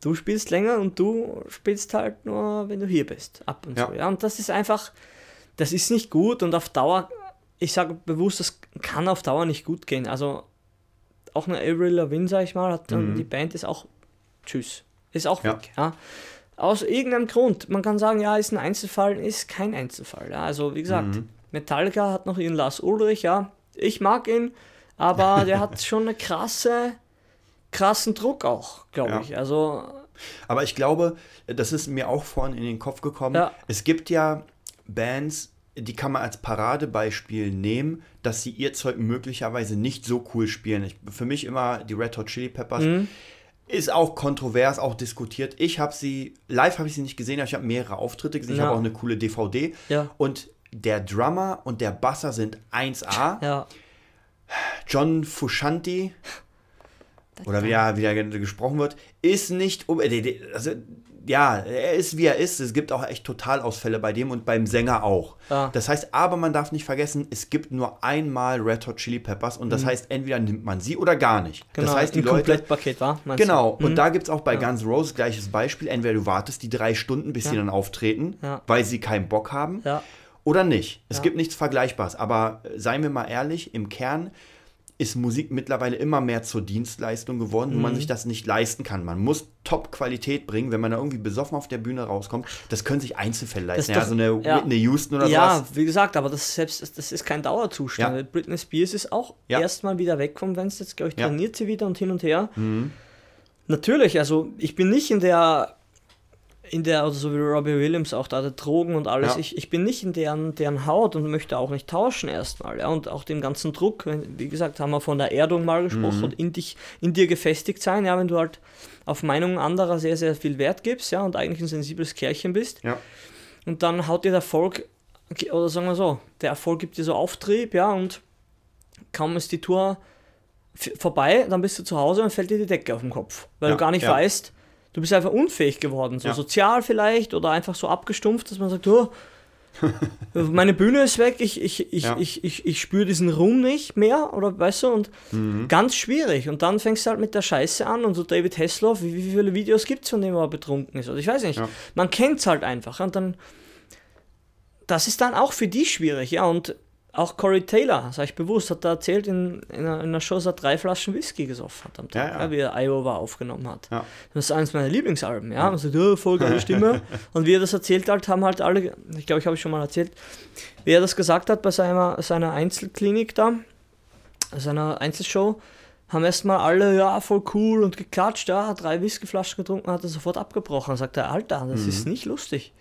[SPEAKER 2] du spielst länger und du spielst halt nur, wenn du hier bist, ab und
[SPEAKER 1] Ja.
[SPEAKER 2] zu. Ja, und das ist einfach, das ist nicht gut und auf Dauer, ich sage bewusst, das kann auf Dauer nicht gut gehen. Also auch eine Avril Lavigne, sag ich mal, hat dann, die Band ist auch, tschüss, ist auch
[SPEAKER 1] Ja.
[SPEAKER 2] weg. Ja. Aus irgendeinem Grund. Man kann sagen, ja, ist ein Einzelfall, ist kein Einzelfall. Ja. Also wie gesagt,
[SPEAKER 1] Mhm.
[SPEAKER 2] Metallica hat noch ihren Lars Ulrich, ja. Ich mag ihn, aber der hat schon eine krasse, krassen Druck auch, glaube
[SPEAKER 1] Ja.
[SPEAKER 2] ich. Also
[SPEAKER 1] Aber ich glaube, das ist mir auch vorhin in den Kopf gekommen.
[SPEAKER 2] Ja.
[SPEAKER 1] Es gibt ja Bands, die kann man als Paradebeispiel nehmen, dass sie ihr Zeug möglicherweise nicht so cool spielen. Ich, für mich immer die Red Hot Chili Peppers.
[SPEAKER 2] Mhm.
[SPEAKER 1] Ist auch kontrovers, auch diskutiert. Ich habe sie, live habe ich sie nicht gesehen, aber ich habe mehrere Auftritte gesehen. Ich
[SPEAKER 2] Ja.
[SPEAKER 1] habe auch eine coole DVD.
[SPEAKER 2] Ja.
[SPEAKER 1] Und der Drummer und der Basser sind 1A.
[SPEAKER 2] ja,
[SPEAKER 1] John Fushanti, oder wie er, wie er gesprochen wird, ist nicht um. äh, Also, ja, er ist wie er ist. Es gibt auch echt Totalausfälle bei dem und beim Sänger auch.
[SPEAKER 2] Ja.
[SPEAKER 1] Das heißt, aber man darf nicht vergessen, es gibt nur einmal Red Hot Chili Peppers und das heißt, entweder nimmt man sie oder gar nicht.
[SPEAKER 2] Mhm. genau,
[SPEAKER 1] das heißt, die Leute.
[SPEAKER 2] Komplettpaket war.
[SPEAKER 1] Genau,
[SPEAKER 2] Mhm.
[SPEAKER 1] und da gibt es auch bei Guns N' Roses gleiches Beispiel. Entweder du wartest die drei Stunden, bis sie
[SPEAKER 2] Ja.
[SPEAKER 1] dann auftreten,
[SPEAKER 2] Ja.
[SPEAKER 1] weil sie keinen Bock haben,
[SPEAKER 2] Ja.
[SPEAKER 1] oder nicht. Es
[SPEAKER 2] Ja.
[SPEAKER 1] gibt nichts Vergleichbares. Aber äh, seien wir mal ehrlich, im Kern ist Musik mittlerweile immer mehr zur Dienstleistung geworden, wo man
[SPEAKER 2] Mhm.
[SPEAKER 1] sich das nicht leisten kann. Man muss Top-Qualität bringen, wenn man da irgendwie besoffen auf der Bühne rauskommt. Das können sich Einzelfälle leisten.
[SPEAKER 2] ist
[SPEAKER 1] Ja,
[SPEAKER 2] doch-
[SPEAKER 1] so eine
[SPEAKER 2] ja.
[SPEAKER 1] Whitney Houston oder
[SPEAKER 2] Ja,
[SPEAKER 1] sowas.
[SPEAKER 2] wie gesagt, aber das, selbst, das ist kein Dauerzustand.
[SPEAKER 1] Ja.
[SPEAKER 2] Britney Spears ist auch
[SPEAKER 1] Ja.
[SPEAKER 2] erstmal wieder weg vom Fenster. Jetzt, glaube ich,
[SPEAKER 1] Ja. Mhm.
[SPEAKER 2] trainiert sie wieder und hin und her. Natürlich, also ich bin nicht in der, in der, also so wie Robbie Williams auch da, der Drogen und alles,
[SPEAKER 1] Ja.
[SPEAKER 2] ich, ich bin nicht in deren, deren Haut und möchte auch nicht tauschen erstmal. Ja, und auch den ganzen Druck, wie gesagt, haben wir von der Erdung mal gesprochen
[SPEAKER 1] Mhm.
[SPEAKER 2] und in, dich, in dir gefestigt sein, ja, wenn du halt auf Meinungen anderer sehr, sehr viel Wert gibst, ja, und eigentlich ein sensibles Kerlchen bist.
[SPEAKER 1] Ja.
[SPEAKER 2] Und dann haut dir der Erfolg, oder sagen wir so, der Erfolg gibt dir so Auftrieb, ja, und kaum ist die Tour vorbei, dann bist du zu Hause und fällt dir die Decke auf den Kopf, weil
[SPEAKER 1] Ja,
[SPEAKER 2] du gar nicht
[SPEAKER 1] ja.
[SPEAKER 2] weißt, du bist einfach unfähig geworden, so
[SPEAKER 1] Ja.
[SPEAKER 2] sozial vielleicht oder einfach so abgestumpft, dass man sagt, oh, meine Bühne ist weg, ich, ich, ich,
[SPEAKER 1] Ja.
[SPEAKER 2] ich, ich, ich spüre diesen Ruhm nicht mehr, oder weißt du, und
[SPEAKER 1] Mhm.
[SPEAKER 2] ganz schwierig. Und dann fängst du halt mit der Scheiße an und so David Hasselhoff, wie, wie viele Videos gibt es von dem, er betrunken ist? Also ich weiß nicht.
[SPEAKER 1] Ja.
[SPEAKER 2] Man kennt es halt einfach. Und dann, das ist dann auch für die schwierig, ja. Und auch Corey Taylor, sag ich bewusst, hat da erzählt, in, in, einer, in einer Show, dass er drei Flaschen Whisky gesoffen hat am Tag,
[SPEAKER 1] Ja,
[SPEAKER 2] ja, wie er Iowa aufgenommen hat.
[SPEAKER 1] Ja.
[SPEAKER 2] Das ist eines meiner Lieblingsalben, ja. Man sagt, oh, voll geile Stimme. Und wie er das erzählt hat, haben halt alle, ich glaube, ich habe es schon mal erzählt, wie er das gesagt hat bei seiner, seiner Einzelklinik da, seiner Einzelshow, haben erstmal alle, ja, voll cool und geklatscht, ja, hat drei Whiskyflaschen getrunken, hat er sofort abgebrochen. Dann sagt er, Alter, das ist nicht lustig.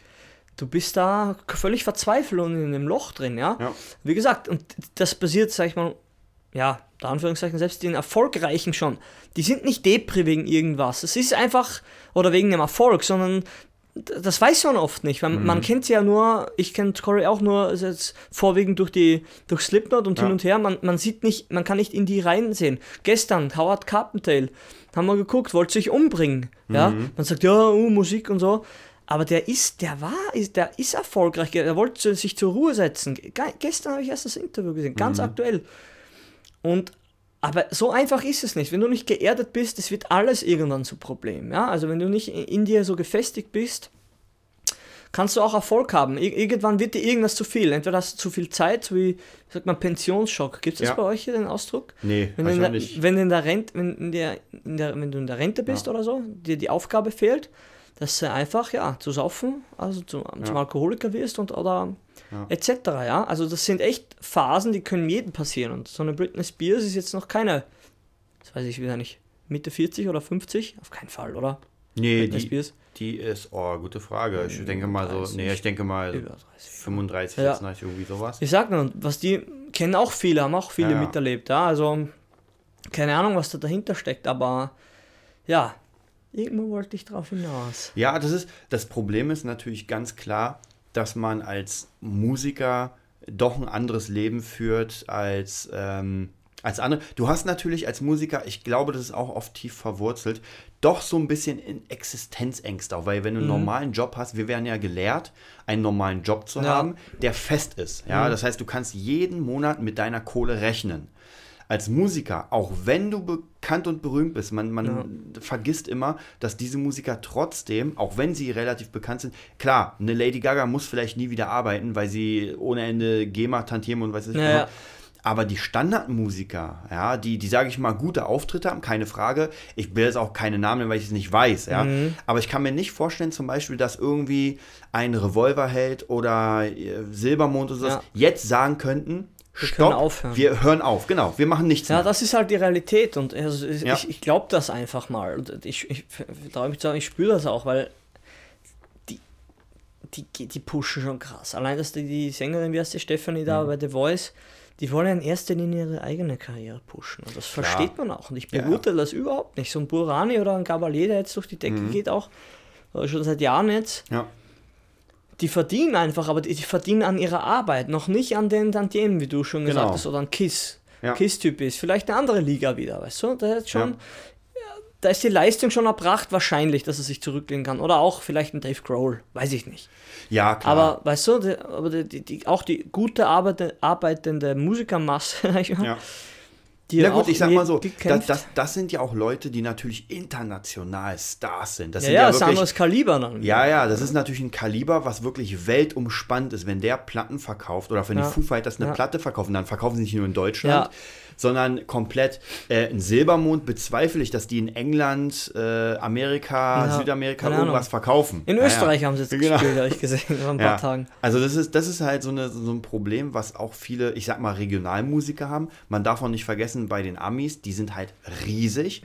[SPEAKER 2] Du bist da völlig verzweifelt und in einem Loch drin, ja.
[SPEAKER 1] Ja.
[SPEAKER 2] Wie gesagt, und das passiert, sag ich mal, ja, da Anführungszeichen, selbst den Erfolgreichen schon. Die sind nicht Depri wegen irgendwas. Es ist einfach, oder wegen dem Erfolg, sondern das weiß man oft nicht. weil Man kennt sie ja nur, ich kenne Corey auch nur jetzt vorwiegend durch die durch Slipknot und hin
[SPEAKER 1] Ja.
[SPEAKER 2] und her. Man, man sieht nicht, man kann nicht in die reinsehen. Gestern, Howard Carpendale, haben wir geguckt, wollte sich umbringen. Ja? Man sagt, ja, uh, Musik und so. Aber der ist, der war, ist, der ist erfolgreich. Der wollte sich zur Ruhe setzen. Ge gestern habe ich erst das Interview gesehen, ganz aktuell. Und aber so einfach ist es nicht. Wenn du nicht geerdet bist, es wird alles irgendwann zu Problem. Ja? Also wenn du nicht in dir so gefestigt bist, kannst du auch Erfolg haben. Ir irgendwann wird dir irgendwas zu viel. Entweder hast du zu viel Zeit, so wie, sagt man, Pensionsschock. Gibt es das
[SPEAKER 1] Ja.
[SPEAKER 2] bei euch hier den Ausdruck?
[SPEAKER 1] Nee,
[SPEAKER 2] Wenn,
[SPEAKER 1] hab
[SPEAKER 2] du der,
[SPEAKER 1] nicht.
[SPEAKER 2] wenn, in der Rente, wenn, in der, in der, wenn du in der Rente bist
[SPEAKER 1] Ja.
[SPEAKER 2] oder so, dir die Aufgabe fehlt, dass du einfach ja, zu saufen, also zu, zum Alkoholiker wirst und oder
[SPEAKER 1] Ja.
[SPEAKER 2] etc. Ja? Also das sind echt Phasen, die können jedem passieren. Und so eine Britney Spears ist jetzt noch keine, das weiß ich wieder nicht, Mitte 40 oder 50? Auf keinen Fall, oder?
[SPEAKER 1] Nee,
[SPEAKER 2] Britney
[SPEAKER 1] die,
[SPEAKER 2] Spears?
[SPEAKER 1] die ist, oh, gute Frage. Ich denke mal so,
[SPEAKER 2] 30,
[SPEAKER 1] nee, ich denke mal
[SPEAKER 2] Über 30.
[SPEAKER 1] 35,
[SPEAKER 2] Ja.
[SPEAKER 1] 36, irgendwie sowas.
[SPEAKER 2] Ich sag nur, was die kennen auch viele, haben auch viele
[SPEAKER 1] Ja, ja.
[SPEAKER 2] miterlebt, ja. Also keine Ahnung, was da dahinter steckt, aber ja, irgendwo wollte ich drauf hinaus.
[SPEAKER 1] Ja, das ist, das Problem ist natürlich ganz klar, dass man als Musiker doch ein anderes Leben führt als, ähm, als andere. Du hast natürlich als Musiker, ich glaube, das ist auch oft tief verwurzelt, doch so ein bisschen in Existenzängste auch, weil wenn du einen normalen Job hast, wir werden ja gelehrt, einen normalen Job zu
[SPEAKER 2] Ja.
[SPEAKER 1] haben, der fest ist. Ja, das heißt, du kannst jeden Monat mit deiner Kohle rechnen. Als Musiker, auch wenn du bekannt und berühmt bist, man, man vergisst immer, dass diese Musiker trotzdem, auch wenn sie relativ bekannt sind, klar, eine Lady Gaga muss vielleicht nie wieder arbeiten, weil sie ohne Ende GEMA, Tantiem und weiß ich
[SPEAKER 2] Ja, ja.
[SPEAKER 1] Aber die Standardmusiker, ja, die, die sage ich mal, gute Auftritte haben, keine Frage. Ich will jetzt auch keine Namen, nennen, weil ich es nicht weiß, ja.
[SPEAKER 2] Mhm.
[SPEAKER 1] Aber ich kann mir nicht vorstellen, zum Beispiel, dass irgendwie ein Revolverheld oder äh, Silbermond oder so
[SPEAKER 2] Ja.
[SPEAKER 1] jetzt sagen könnten,
[SPEAKER 2] Wir
[SPEAKER 1] stopp,
[SPEAKER 2] können aufhören.
[SPEAKER 1] wir hören auf, genau, wir machen nichts
[SPEAKER 2] Ja,
[SPEAKER 1] mehr.
[SPEAKER 2] das ist halt die Realität und also ich,
[SPEAKER 1] Ja.
[SPEAKER 2] ich, ich glaube das einfach mal. Ich, ich, ich ich spüre das auch, weil die, die, die pushen schon krass. Allein, dass die, die Sängerin, wie heißt die Stefanie da
[SPEAKER 1] Mhm.
[SPEAKER 2] bei The Voice, die wollen in erster Linie ihre eigene Karriere pushen. Und das versteht man auch. Und ich
[SPEAKER 1] Ja.
[SPEAKER 2] beurteile das überhaupt nicht. So ein Burani oder ein Gabalier, der jetzt durch die Decke geht, auch äh, schon seit Jahren jetzt,
[SPEAKER 1] ja.
[SPEAKER 2] Die verdienen einfach, aber die, die verdienen an ihrer Arbeit, noch nicht an den Tantiemen, wie du schon gesagt
[SPEAKER 1] Genau.
[SPEAKER 2] hast, oder an Kiss.
[SPEAKER 1] Ja.
[SPEAKER 2] Kiss-Typ ist. Vielleicht eine andere Liga wieder, weißt du? Da ist schon,
[SPEAKER 1] Ja.
[SPEAKER 2] da ist die Leistung schon erbracht, wahrscheinlich, dass er sich zurücklehnen kann. Oder auch vielleicht ein Dave Grohl, weiß ich nicht.
[SPEAKER 1] ja, klar.
[SPEAKER 2] Aber weißt du, die, aber die, auch die gute arbeite, arbeitende Musikermasse,
[SPEAKER 1] ja.
[SPEAKER 2] Die
[SPEAKER 1] Na gut, ich sag mal so, das, das, das sind ja auch Leute, die natürlich international Stars sind. Das
[SPEAKER 2] ja,
[SPEAKER 1] sind
[SPEAKER 2] ja,
[SPEAKER 1] ja,
[SPEAKER 2] das
[SPEAKER 1] wirklich,
[SPEAKER 2] anderes Kaliber dann.
[SPEAKER 1] Ja, ja, das ist natürlich ein Kaliber, was wirklich weltumspannend ist. Wenn der Platten verkauft oder wenn
[SPEAKER 2] Ja.
[SPEAKER 1] die Foo Fighters eine
[SPEAKER 2] Ja.
[SPEAKER 1] Platte verkaufen, dann verkaufen sie nicht nur in Deutschland,
[SPEAKER 2] Ja.
[SPEAKER 1] Sondern komplett. Äh, ein Silbermond bezweifle ich, dass die in England, äh, Amerika,
[SPEAKER 2] Ja,
[SPEAKER 1] Südamerika irgendwas verkaufen.
[SPEAKER 2] In
[SPEAKER 1] Ja.
[SPEAKER 2] Österreich haben sie jetzt
[SPEAKER 1] Genau.
[SPEAKER 2] gespielt, habe ich gesehen, vor ein paar. Tagen.
[SPEAKER 1] Also das ist, das ist halt so, eine, so ein Problem, was auch viele, ich sag mal, Regionalmusiker haben. Man darf auch nicht vergessen, bei den Amis, die sind halt riesig.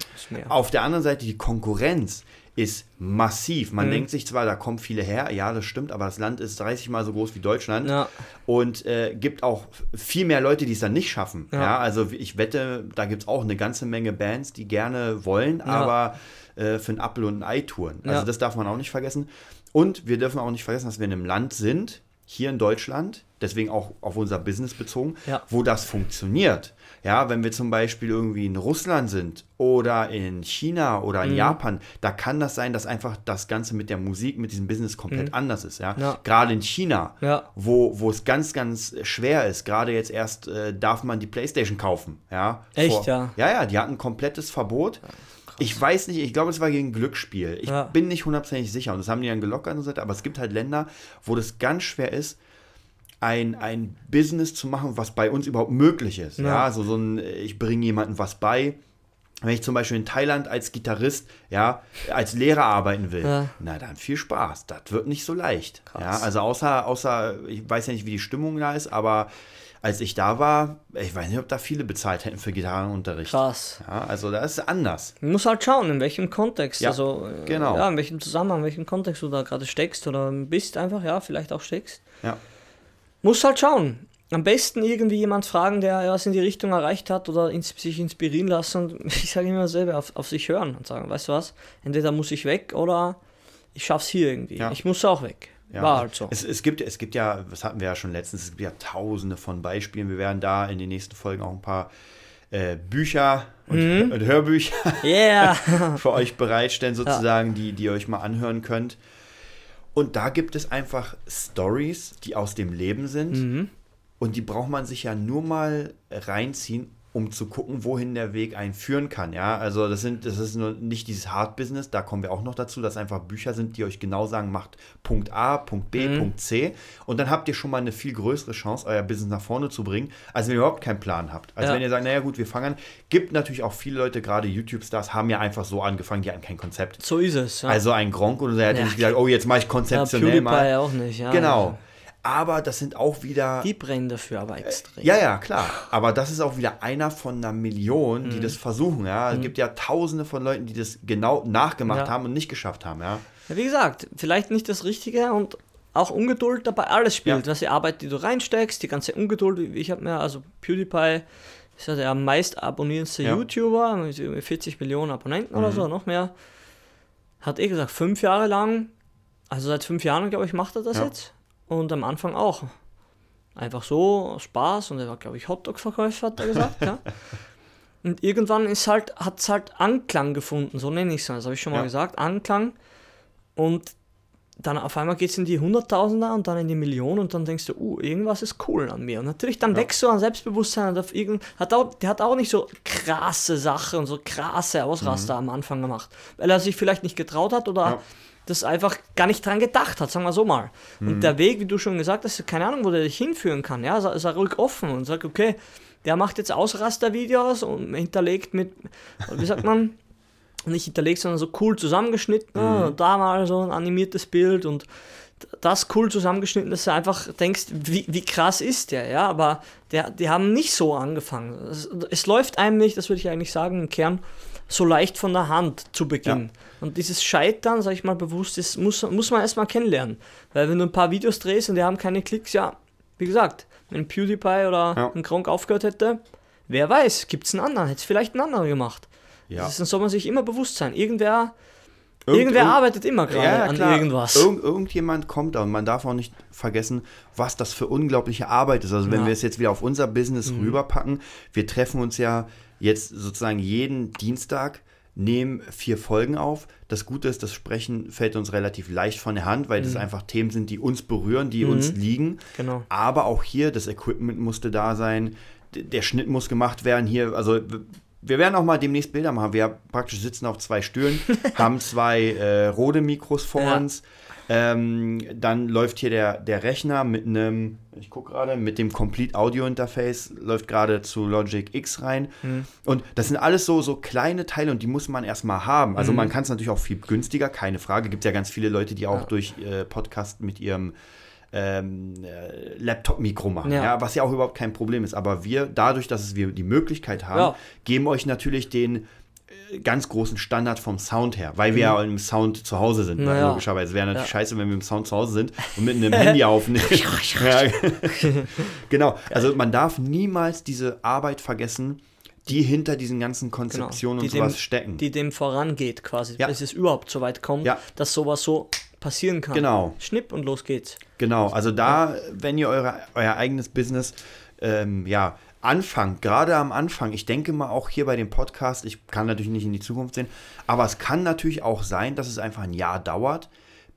[SPEAKER 1] Auf der anderen Seite, die Konkurrenz ist massiv.
[SPEAKER 2] Mhm.
[SPEAKER 1] Man denkt sich zwar, da kommen viele her, ja, das stimmt, aber das Land ist 30 Mal so groß wie Deutschland
[SPEAKER 2] Ja.
[SPEAKER 1] und äh, gibt auch viel mehr Leute, die es dann nicht schaffen. Ja,
[SPEAKER 2] Ja.
[SPEAKER 1] also ich wette, da gibt es auch eine ganze Menge Bands, die gerne wollen, aber äh, für ein Apfel und ein Ei touren. Also
[SPEAKER 2] Ja.
[SPEAKER 1] das darf man auch nicht vergessen. Und wir dürfen auch nicht vergessen, dass wir in einem Land sind, hier in Deutschland, deswegen auch auf unser Business bezogen,
[SPEAKER 2] Ja.
[SPEAKER 1] wo das funktioniert. Ja, wenn wir zum Beispiel irgendwie in Russland sind oder in China oder
[SPEAKER 2] Mhm.
[SPEAKER 1] in Japan, da kann das sein, dass einfach das Ganze mit der Musik, mit diesem Business komplett anders ist. Ja?
[SPEAKER 2] Mhm. Ja.
[SPEAKER 1] Gerade in China,
[SPEAKER 2] Ja.
[SPEAKER 1] wo, wo es ganz, ganz schwer ist. Gerade jetzt erst äh, darf man die Playstation kaufen. Ja?
[SPEAKER 2] Echt, ja?
[SPEAKER 1] Ja, ja, die hatten ein komplettes Verbot. Ich weiß nicht, ich glaube, es war gegen Glücksspiel. Ich bin nicht hundertprozentig sicher und das haben die dann gelockert und so weiter, aber es gibt halt Länder, wo das ganz schwer ist, ein, ein Business zu machen, was bei uns überhaupt möglich ist. Ja,
[SPEAKER 2] Ja.
[SPEAKER 1] also so ein, ich bringe jemandem was bei. Wenn ich zum Beispiel in Thailand als Gitarrist, ja, als Lehrer arbeiten will,
[SPEAKER 2] Ja.
[SPEAKER 1] na dann viel Spaß. Das wird nicht so leicht.
[SPEAKER 2] Krass.
[SPEAKER 1] Ja, also außer, außer, ich weiß ja nicht, wie die Stimmung da ist, aber als ich da war, ich weiß nicht, ob da viele bezahlt hätten für Gitarrenunterricht.
[SPEAKER 2] Krass.
[SPEAKER 1] Ja, also da ist es anders.
[SPEAKER 2] Man muss halt schauen, in welchem Kontext,
[SPEAKER 1] Ja,
[SPEAKER 2] also
[SPEAKER 1] genau.
[SPEAKER 2] ja, in welchem Zusammenhang, in welchem Kontext du da gerade steckst oder bist einfach, ja, vielleicht auch steckst.
[SPEAKER 1] Ja.
[SPEAKER 2] Muss halt schauen. Am besten irgendwie jemand fragen, der ja, was in die Richtung erreicht hat oder ins, sich inspirieren lassen und ich sage immer dasselbe, auf, auf sich hören und sagen, weißt du was, entweder muss ich weg oder ich schaff's hier irgendwie.
[SPEAKER 1] Ja.
[SPEAKER 2] Ich muss auch weg.
[SPEAKER 1] Ja.
[SPEAKER 2] War halt so.
[SPEAKER 1] Es, es, gibt, es gibt ja, das hatten wir ja schon letztens, es gibt ja tausende von Beispielen. Wir werden da in den nächsten Folgen auch ein paar äh, Bücher und,
[SPEAKER 2] Mhm.
[SPEAKER 1] und Hörbücher
[SPEAKER 2] Yeah!
[SPEAKER 1] für euch bereitstellen, sozusagen, die, die ihr euch mal anhören könnt. Und da gibt es einfach Stories, die aus dem Leben sind.
[SPEAKER 2] Mhm.
[SPEAKER 1] Und die braucht man sich ja nur mal reinziehen, um zu gucken, wohin der Weg einen führen kann. Ja, also das sind, das ist nur nicht dieses Hard Business, da kommen wir auch noch dazu, dass einfach Bücher sind, die euch genau sagen, macht Punkt A, Punkt B,
[SPEAKER 2] Mhm.
[SPEAKER 1] Punkt C. Und dann habt ihr schon mal eine viel größere Chance, euer Business nach vorne zu bringen, als wenn ihr überhaupt keinen Plan habt. Also
[SPEAKER 2] Ja.
[SPEAKER 1] wenn ihr sagt, naja gut, wir fangen an. Gibt natürlich auch viele Leute, gerade YouTube-Stars, haben ja einfach so angefangen, die hatten kein Konzept.
[SPEAKER 2] so ist es. Ja.
[SPEAKER 1] Also ein Gronk oder so, der hat ja
[SPEAKER 2] Ja.
[SPEAKER 1] nicht gesagt, oh, jetzt mache ich
[SPEAKER 2] ja,
[SPEAKER 1] konzeptionell
[SPEAKER 2] PewDiePie
[SPEAKER 1] mal.
[SPEAKER 2] auch nicht. Ja.
[SPEAKER 1] Genau. Aber das sind auch wieder.
[SPEAKER 2] Die brennen dafür aber extrem.
[SPEAKER 1] Ja, ja, klar. Aber das ist auch wieder einer von einer Million,
[SPEAKER 2] Mhm.
[SPEAKER 1] die das versuchen. Ja, es gibt ja Tausende von Leuten, die das genau nachgemacht
[SPEAKER 2] Ja.
[SPEAKER 1] haben und nicht geschafft haben. Ja,
[SPEAKER 2] Ja, wie gesagt, vielleicht nicht das Richtige und auch Ungeduld dabei alles spielt.
[SPEAKER 1] Ja.
[SPEAKER 2] Was die Arbeit, die du reinsteckst, die ganze Ungeduld. Ich habe mir, also PewDiePie ist ja der meist abonnierendste
[SPEAKER 1] Ja.
[SPEAKER 2] YouTuber mit irgendwie 40 Millionen Abonnenten oder
[SPEAKER 1] Mhm.
[SPEAKER 2] so, noch mehr. Hat eh gesagt, fünf Jahre lang, also seit fünf Jahren, glaube ich, macht er das
[SPEAKER 1] Ja.
[SPEAKER 2] jetzt. Und am Anfang auch. Einfach so, Spaß. Und er war, glaube ich, Hotdog-Verkäufer, hat er gesagt, ja. Und irgendwann ist halt, hat es halt Anklang gefunden, so nenne ich es. Das habe ich schon mal
[SPEAKER 1] Ja.
[SPEAKER 2] gesagt, Anklang. Und dann auf einmal geht es in die Hunderttausender und dann in die Millionen und dann denkst du, uh, irgendwas ist cool an mir. Und natürlich dann
[SPEAKER 1] Ja.
[SPEAKER 2] wächst du an Selbstbewusstsein und auf irgend, hat auch, der hat auch nicht so krasse Sachen und so krasse Ausraster am Anfang gemacht, weil er sich vielleicht nicht getraut hat oder
[SPEAKER 1] Ja.
[SPEAKER 2] Das einfach gar nicht dran gedacht hat, sagen wir so mal. Und der Weg, wie du schon gesagt hast, keine Ahnung, wo der dich hinführen kann, ja, sei, sei ruhig offen und sag, okay, der macht jetzt Ausrastervideos und hinterlegt mit, wie sagt man, nicht hinterlegt, sondern so cool zusammengeschnitten, und da mal so ein animiertes Bild und das cool zusammengeschnitten, dass du einfach denkst, wie, wie krass ist der, ja, aber der, die haben nicht so angefangen. Es, es läuft einem nicht, das würde ich eigentlich sagen, im Kern, so leicht von der Hand zu Beginn. Und dieses Scheitern, sag ich mal bewusst, das muss, muss man erstmal kennenlernen. Weil wenn du ein paar Videos drehst und die haben keine Klicks, ja, wie gesagt, wenn PewDiePie oder
[SPEAKER 1] Ja.
[SPEAKER 2] ein Gronk aufgehört hätte, wer weiß, gibt es einen anderen, hätte es vielleicht einen anderen gemacht.
[SPEAKER 1] ja.
[SPEAKER 2] Das ist, dann soll man sich immer bewusst sein. Irgendwer,
[SPEAKER 1] Irgend-
[SPEAKER 2] irgendwer
[SPEAKER 1] irgend-
[SPEAKER 2] arbeitet immer gerade
[SPEAKER 1] Ja, ja,
[SPEAKER 2] an
[SPEAKER 1] klar.
[SPEAKER 2] irgendwas.
[SPEAKER 1] Irgend, irgendjemand kommt da und man darf auch nicht vergessen, was das für unglaubliche Arbeit ist. Also wenn
[SPEAKER 2] Ja.
[SPEAKER 1] wir es jetzt wieder auf unser Business rüberpacken, wir treffen uns ja jetzt sozusagen jeden Dienstag, nehmen vier Folgen auf. Das Gute ist, das Sprechen fällt uns relativ leicht von der Hand, weil das einfach Themen sind, die uns berühren, die uns liegen.
[SPEAKER 2] Genau.
[SPEAKER 1] Aber auch hier, das Equipment musste da sein, der Schnitt muss gemacht werden. Hier, also wir werden auch mal demnächst Bilder machen. Wir praktisch sitzen auf zwei Stühlen, haben zwei äh, Rode-Mikros vor
[SPEAKER 2] Ja.
[SPEAKER 1] uns. Ähm, dann läuft hier der, der Rechner mit einem, ich gucke gerade, mit dem Complete Audio Interface, läuft gerade zu Logic X rein.
[SPEAKER 2] Mhm.
[SPEAKER 1] Und das sind alles so, so kleine Teile und die muss man erstmal haben.
[SPEAKER 2] Mhm.
[SPEAKER 1] Also man kann es natürlich auch viel günstiger, keine Frage. Gibt ja ganz viele Leute, die auch durch äh, Podcast mit ihrem ähm, äh, Laptop-Mikro machen, ja.
[SPEAKER 2] Ja.
[SPEAKER 1] was ja auch überhaupt kein Problem ist. Aber wir, dadurch, dass wir die Möglichkeit haben,
[SPEAKER 2] Ja.
[SPEAKER 1] geben euch natürlich den ganz großen Standard vom Sound her, weil wir ja im Sound zu Hause sind, ne,
[SPEAKER 2] Naja.
[SPEAKER 1] logischerweise. Wäre natürlich
[SPEAKER 2] Ja.
[SPEAKER 1] scheiße, wenn wir im Sound zu Hause sind und mit einem Handy aufnehmen. genau, also man darf niemals diese Arbeit vergessen, die hinter diesen ganzen Konzeptionen
[SPEAKER 2] Genau. Die
[SPEAKER 1] und sowas
[SPEAKER 2] dem-
[SPEAKER 1] stecken.
[SPEAKER 2] Die dem vorangeht quasi,
[SPEAKER 1] Ja.
[SPEAKER 2] bis es überhaupt so weit kommt,
[SPEAKER 1] Ja.
[SPEAKER 2] dass sowas so passieren kann.
[SPEAKER 1] Genau.
[SPEAKER 2] Schnipp und los geht's.
[SPEAKER 1] Genau, also da, wenn ihr eure, euer eigenes Business ähm, ja, anfangt, gerade am Anfang, ich denke mal auch hier bei dem Podcast, ich kann natürlich nicht in die Zukunft sehen, aber es kann natürlich auch sein, dass es einfach ein Jahr dauert,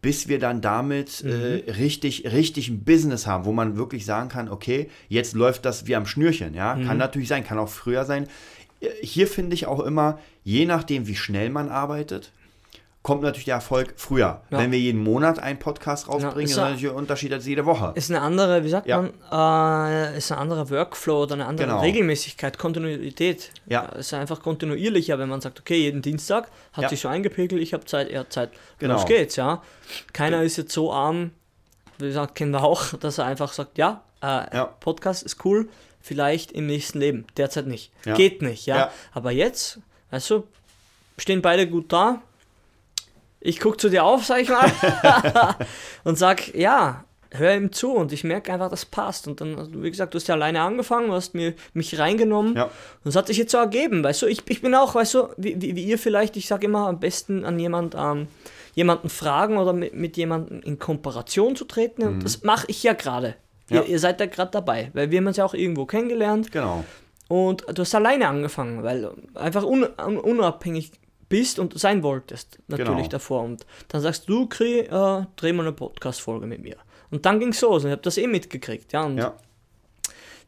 [SPEAKER 1] bis wir dann damit äh, richtig, richtig ein Business haben, wo man wirklich sagen kann, okay, jetzt läuft das wie am Schnürchen, ja, kann natürlich sein, kann auch früher sein. Äh, Hier finde ich auch immer, je nachdem, wie schnell man arbeitet, kommt natürlich der Erfolg früher.
[SPEAKER 2] Ja.
[SPEAKER 1] Wenn wir jeden Monat einen Podcast rausbringen,
[SPEAKER 2] ist
[SPEAKER 1] ist
[SPEAKER 2] ja-
[SPEAKER 1] natürlich ein Unterschied als jede Woche.
[SPEAKER 2] Ist eine andere, wie sagt
[SPEAKER 1] Ja.
[SPEAKER 2] man, äh, ist ein anderer Workflow oder eine andere
[SPEAKER 1] Genau.
[SPEAKER 2] Regelmäßigkeit, Kontinuität.
[SPEAKER 1] Ja.
[SPEAKER 2] Ist einfach kontinuierlicher, wenn man sagt, okay, jeden Dienstag hat
[SPEAKER 1] Ja.
[SPEAKER 2] sich so eingepegelt, ich habe Zeit, er hat Zeit.
[SPEAKER 1] Genau.
[SPEAKER 2] Los geht's, ja. Keiner ist jetzt so arm, wie gesagt, kennen wir auch, dass er einfach sagt, ja, äh,
[SPEAKER 1] Ja.
[SPEAKER 2] Podcast ist cool, vielleicht im nächsten Leben, derzeit nicht.
[SPEAKER 1] Ja.
[SPEAKER 2] Geht nicht, ja.
[SPEAKER 1] Ja.
[SPEAKER 2] Aber jetzt, weißt du, stehen beide gut da. Ich gucke zu dir auf, sag ich mal, und sag, ja, hör ihm zu und ich merke einfach, das passt. Und dann, also, wie gesagt, du hast ja alleine angefangen, du hast mir, mich reingenommen
[SPEAKER 1] Ja.
[SPEAKER 2] und es hat sich jetzt so ergeben, weißt du, ich, ich bin auch, weißt du, wie, wie, wie ihr vielleicht, ich sage immer, am besten an jemand, ähm, jemanden fragen oder mit, mit jemandem in Kooperation zu treten. Und das mache ich ja gerade.
[SPEAKER 1] Mhm. Ja.
[SPEAKER 2] Ihr, ihr seid da gerade dabei, weil wir haben uns ja auch irgendwo kennengelernt
[SPEAKER 1] Genau.
[SPEAKER 2] und du hast alleine angefangen, weil einfach un, unabhängig bist und sein wolltest, natürlich
[SPEAKER 1] Genau.
[SPEAKER 2] davor. Und dann sagst du, Kri, äh, dreh mal eine Podcast-Folge mit mir. Und dann ging's los und ich habe das eh mitgekriegt, ja. Und
[SPEAKER 1] Ja.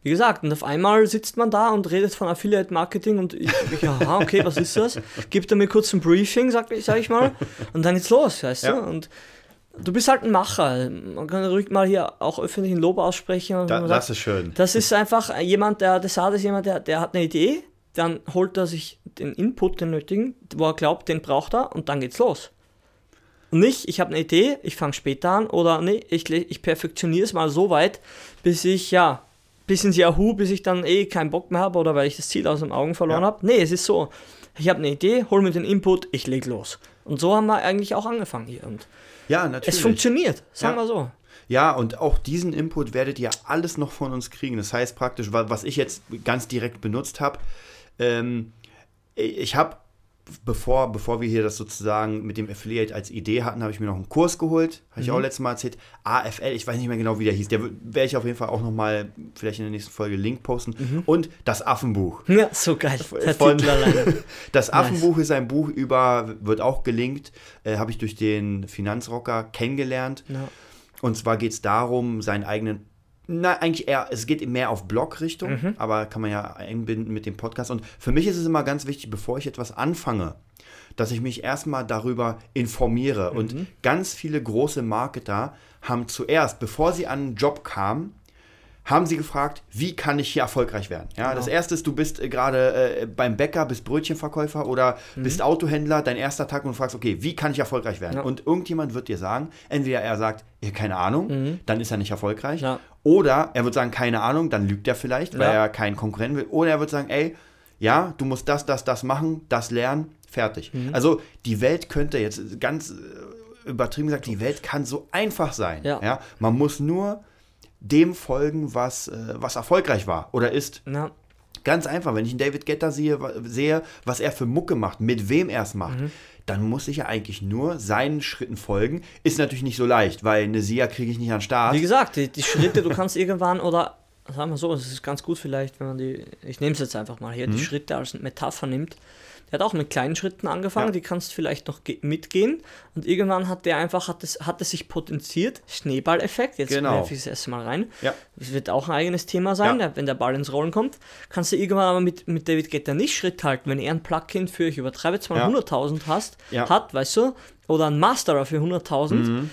[SPEAKER 2] wie gesagt, und auf einmal sitzt man da und redet von Affiliate Marketing und ich, ja, okay, was ist das? Gibt er mir kurz ein Briefing, sag, ich- sag ich mal, und dann geht's los, weißt
[SPEAKER 1] Ja.
[SPEAKER 2] du? Und du bist halt ein Macher. Man kann ruhig mal hier auch öffentlichen Lob aussprechen.
[SPEAKER 1] Da,
[SPEAKER 2] man
[SPEAKER 1] das
[SPEAKER 2] sagt,
[SPEAKER 1] ist schön.
[SPEAKER 2] das ist einfach jemand, der, Saad ist jemand, der, der hat eine Idee, dann holt er sich den Input, den nötigen, wo er glaubt, den braucht er und dann geht's los. Und nicht, ich habe eine Idee, ich fange später an oder nee, ich, ich perfektioniere es mal so weit, bis ich, ja, bis ins Yahoo, bis ich dann eh keinen Bock mehr habe oder weil ich das Ziel aus den Augen verloren
[SPEAKER 1] Ja.
[SPEAKER 2] habe. Nee, es ist so, ich habe eine Idee, hol mir den Input, ich leg los. Und so haben wir eigentlich auch angefangen hier. Und
[SPEAKER 1] Ja, natürlich.
[SPEAKER 2] es funktioniert, sagen
[SPEAKER 1] Ja.
[SPEAKER 2] wir so.
[SPEAKER 1] Ja, und auch diesen Input werdet ihr alles noch von uns kriegen. Das heißt praktisch, wa- was ich jetzt ganz direkt benutzt habe, ähm, ich habe, bevor, bevor wir hier das sozusagen mit dem Affiliate als Idee hatten, habe ich mir noch einen Kurs geholt, habe ich auch letztes Mal erzählt, AFL, ich weiß nicht mehr genau, wie der hieß, der werde ich auf jeden Fall auch nochmal vielleicht in der nächsten Folge Link posten. Und das Affenbuch.
[SPEAKER 2] Ja, so geil.
[SPEAKER 1] Von-. Das Affenbuch ist ein Buch über, wird auch gelinkt, äh, habe ich durch den Finanzrocker kennengelernt.
[SPEAKER 2] Ja.
[SPEAKER 1] Und zwar geht es darum, seinen eigenen, na eigentlich eher, es geht mehr auf Blog-Richtung,
[SPEAKER 2] Mhm.
[SPEAKER 1] aber kann man ja einbinden mit dem Podcast. Und für mich ist es immer ganz wichtig, bevor ich etwas anfange, dass ich mich erstmal darüber informiere.
[SPEAKER 2] Mhm.
[SPEAKER 1] Und ganz viele große Marketer haben zuerst, bevor sie an einen Job kamen, haben sie gefragt, wie kann ich hier erfolgreich werden? Ja,
[SPEAKER 2] Genau.
[SPEAKER 1] das erste ist, du bist äh, gerade äh, beim Bäcker, bist Brötchenverkäufer oder bist Autohändler, dein erster Tag und du fragst, okay, wie kann ich erfolgreich werden?
[SPEAKER 2] Mhm. Ja.
[SPEAKER 1] Und irgendjemand wird dir sagen, entweder er sagt, ja, keine Ahnung, dann ist er nicht erfolgreich,
[SPEAKER 2] Mhm. Ja.
[SPEAKER 1] oder er wird sagen, keine Ahnung, dann lügt er vielleicht, weil
[SPEAKER 2] Ja.
[SPEAKER 1] er keinen Konkurrenten will, oder er wird sagen, ey, ja, du musst das, das, das machen, das lernen, fertig.
[SPEAKER 2] Mhm.
[SPEAKER 1] Also die Welt könnte jetzt ganz äh, übertrieben gesagt, die Welt kann so einfach sein.
[SPEAKER 2] Ja.
[SPEAKER 1] Ja? Man muss nur dem folgen, was, äh, was erfolgreich war oder ist.
[SPEAKER 2] Ja.
[SPEAKER 1] Ganz einfach, wenn ich einen David Getter sehe, sehe, was er für Mucke macht, mit wem er es macht,
[SPEAKER 2] Mhm.
[SPEAKER 1] dann muss ich ja eigentlich nur seinen Schritten folgen. Ist natürlich nicht so leicht, weil eine SIA kriege ich nicht an den Start.
[SPEAKER 2] Wie gesagt, die, die Schritte, du kannst irgendwann oder sagen wir so, es ist ganz gut vielleicht, wenn man die, ich nehme es jetzt einfach mal hier,
[SPEAKER 1] Mhm.
[SPEAKER 2] die Schritte als Metapher nimmt. Der hat auch mit kleinen Schritten angefangen,
[SPEAKER 1] Ja.
[SPEAKER 2] die kannst vielleicht noch ge- mitgehen und irgendwann hat der einfach, hat es, hat es sich potenziert, Schneeballeffekt, jetzt
[SPEAKER 1] Genau.
[SPEAKER 2] werfe ich es erstmal rein.
[SPEAKER 1] Ja.
[SPEAKER 2] Das wird auch ein eigenes Thema sein,
[SPEAKER 1] Ja.
[SPEAKER 2] wenn der Ball ins Rollen kommt. Kannst du irgendwann aber mit, mit David Guetta nicht Schritt halten, wenn er ein Plugin für, ich übertreibe jetzt mal,
[SPEAKER 1] Ja.
[SPEAKER 2] 100.000 hast, hat, weißt du, oder ein Masterer für 100.000,
[SPEAKER 1] Mhm.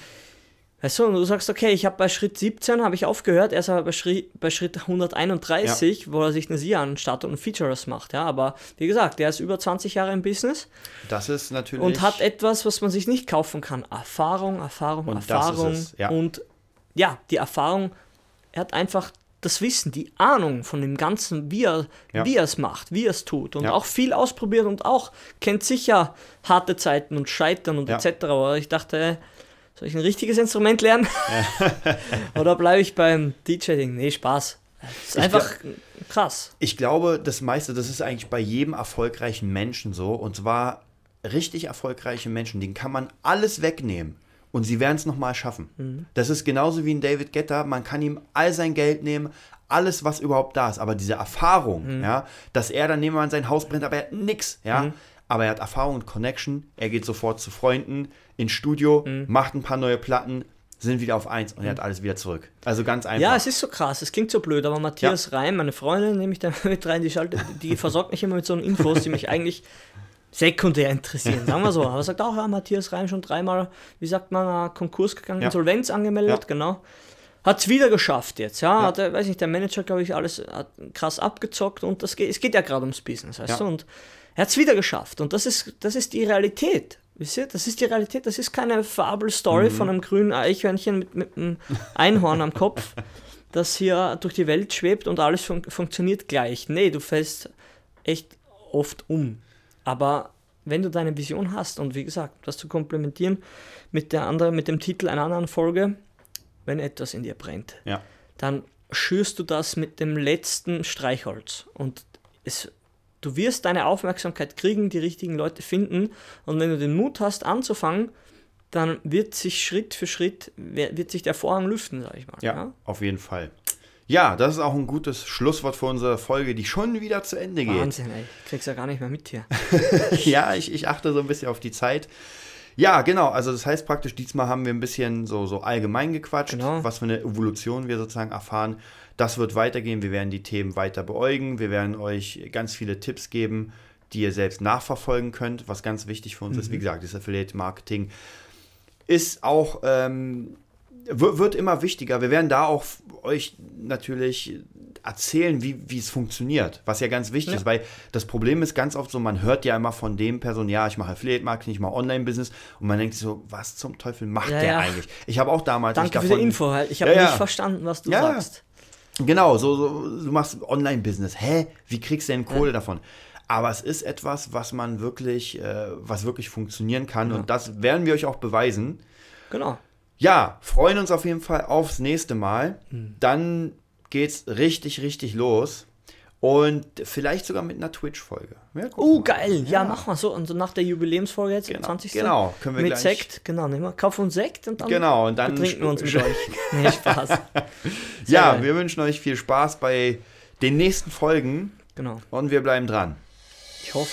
[SPEAKER 2] Weißt du, und du sagst, okay, ich habe bei Schritt 17 habe ich aufgehört, er ist aber bei Schritt, bei Schritt 131, wo er sich eine SIA anstartet und Features macht, ja, aber wie gesagt, der ist über 20 Jahre im Business
[SPEAKER 1] Das ist natürlich.
[SPEAKER 2] und hat etwas, was man sich nicht kaufen kann. Erfahrung, Erfahrung,
[SPEAKER 1] Und
[SPEAKER 2] Erfahrung
[SPEAKER 1] es, ja.
[SPEAKER 2] und ja, die Erfahrung, er hat einfach das Wissen, die Ahnung von dem Ganzen, wie er,
[SPEAKER 1] Ja.
[SPEAKER 2] wie er es macht, wie er es tut und
[SPEAKER 1] Ja.
[SPEAKER 2] auch viel ausprobiert und auch kennt sicher harte Zeiten und Scheitern und
[SPEAKER 1] Ja.
[SPEAKER 2] etc. Aber ich dachte, soll ich ein richtiges Instrument lernen? Oder bleibe ich beim DJ-Ding? Nee, Spaß. Das ist
[SPEAKER 1] Ich
[SPEAKER 2] einfach krass.
[SPEAKER 1] Ich glaube, das meiste, das ist eigentlich bei jedem erfolgreichen Menschen so. Und zwar richtig erfolgreiche Menschen, denen kann man alles wegnehmen. Und sie werden es nochmal schaffen.
[SPEAKER 2] Mhm.
[SPEAKER 1] Das ist genauso wie ein David Getter. Man kann ihm all sein Geld nehmen, alles, was überhaupt da ist. Aber diese Erfahrung,
[SPEAKER 2] Mhm.
[SPEAKER 1] ja, dass er dann nehmen wir an sein Haus brennt, aber er hat nix, ja. Aber er hat Erfahrung und Connection. Er geht sofort zu Freunden ins Studio,
[SPEAKER 2] Mhm.
[SPEAKER 1] macht ein paar neue Platten, sind wieder auf eins und er hat alles wieder zurück. Also ganz einfach.
[SPEAKER 2] Ja, es ist so krass, es klingt so blöd, aber Matthias Reim, meine Freundin, nehme ich da mit rein, die, schaltet, die versorgt mich immer mit so Infos, die mich eigentlich sekundär interessieren, sagen wir so. Aber sagt auch, ja, Matthias Reim schon dreimal, wie sagt man, äh, Konkurs gegangen,
[SPEAKER 1] Ja.
[SPEAKER 2] Insolvenz angemeldet,
[SPEAKER 1] Ja.
[SPEAKER 2] genau. Hat es wieder geschafft jetzt, ja.
[SPEAKER 1] Ja.
[SPEAKER 2] Hat, er, weiß nicht, der Manager, glaube ich, alles hat krass abgezockt und das geht, es geht ja gerade ums Business, weißt
[SPEAKER 1] Ja.
[SPEAKER 2] du? Und er hat es wieder geschafft und das ist, das ist die Realität. Wisst ihr? Das ist die Realität, das ist keine Fabelstory
[SPEAKER 1] Mhm.
[SPEAKER 2] von einem grünen Eichhörnchen mit, mit einem Einhorn am Kopf. das hier durch die Welt schwebt und alles fun funktioniert gleich. Nee, du fällst echt oft um. Aber wenn du deine Vision hast und wie gesagt, das zu komplementieren mit der anderen, mit dem Titel einer anderen Folge, wenn etwas in dir brennt,
[SPEAKER 1] Ja.
[SPEAKER 2] dann schürst du das mit dem letzten Streichholz. Und es, du wirst deine Aufmerksamkeit kriegen, die richtigen Leute finden. Und wenn du den Mut hast, anzufangen, dann wird sich Schritt für Schritt, wird sich der Vorhang lüften, sag ich mal.
[SPEAKER 1] Ja, auf jeden Fall. Ja, das ist auch ein gutes Schlusswort für unsere Folge, die schon wieder zu Ende geht.
[SPEAKER 2] Wahnsinn, ey. Ich krieg's ja gar nicht mehr mit hier.
[SPEAKER 1] ja, ich, ich achte so ein bisschen auf die Zeit. Ja, genau. Also das heißt praktisch, diesmal haben wir ein bisschen so, so allgemein gequatscht,
[SPEAKER 2] Genau.
[SPEAKER 1] was für eine Evolution wir sozusagen erfahren. Das wird weitergehen. Wir werden die Themen weiter beäugen. Wir werden euch ganz viele Tipps geben, die ihr selbst nachverfolgen könnt, was ganz wichtig für uns ist. Wie gesagt, das Affiliate Marketing ist auch, ähm, wird immer wichtiger. Wir werden da auch euch natürlich erzählen, wie, wie es funktioniert, was ja ganz wichtig
[SPEAKER 2] Ja.
[SPEAKER 1] ist, weil das Problem ist ganz oft so, man hört ja immer von dem Person, ja, ich mache Affiliate Marketing, ich mache Online-Business und man denkt sich so, was zum Teufel macht
[SPEAKER 2] Ja,
[SPEAKER 1] der
[SPEAKER 2] ja.
[SPEAKER 1] eigentlich? Ich habe auch damals
[SPEAKER 2] Danke
[SPEAKER 1] nicht
[SPEAKER 2] für die Info. halt. Ich habe nicht verstanden, was du sagst.
[SPEAKER 1] Genau, so, so du machst Online-Business. Hä? Wie kriegst du denn Kohle davon? Aber es ist etwas, was man wirklich, äh, was wirklich funktionieren kann und das werden wir euch auch beweisen.
[SPEAKER 2] Genau.
[SPEAKER 1] Ja, freuen uns auf jeden Fall aufs nächste Mal.
[SPEAKER 2] Hm.
[SPEAKER 1] Dann geht's richtig, richtig los. Und vielleicht sogar mit einer Twitch-Folge. Ja,
[SPEAKER 2] Oh,
[SPEAKER 1] wir.
[SPEAKER 2] geil. Ja, mach mal so. Und so nach der Jubiläumsfolge jetzt,
[SPEAKER 1] Genau,
[SPEAKER 2] 20.
[SPEAKER 1] genau, können wir
[SPEAKER 2] Mit
[SPEAKER 1] gleich-
[SPEAKER 2] Sekt, genau. Nehmen wir, kaufen uns Sekt und dann
[SPEAKER 1] Genau, und dann
[SPEAKER 2] betrinken wir uns mit euch. Nee, Spaß.
[SPEAKER 1] Ja,
[SPEAKER 2] geil.
[SPEAKER 1] wir wünschen euch viel Spaß bei den nächsten Folgen
[SPEAKER 2] Genau.
[SPEAKER 1] und wir bleiben dran.
[SPEAKER 2] Ich hoffe.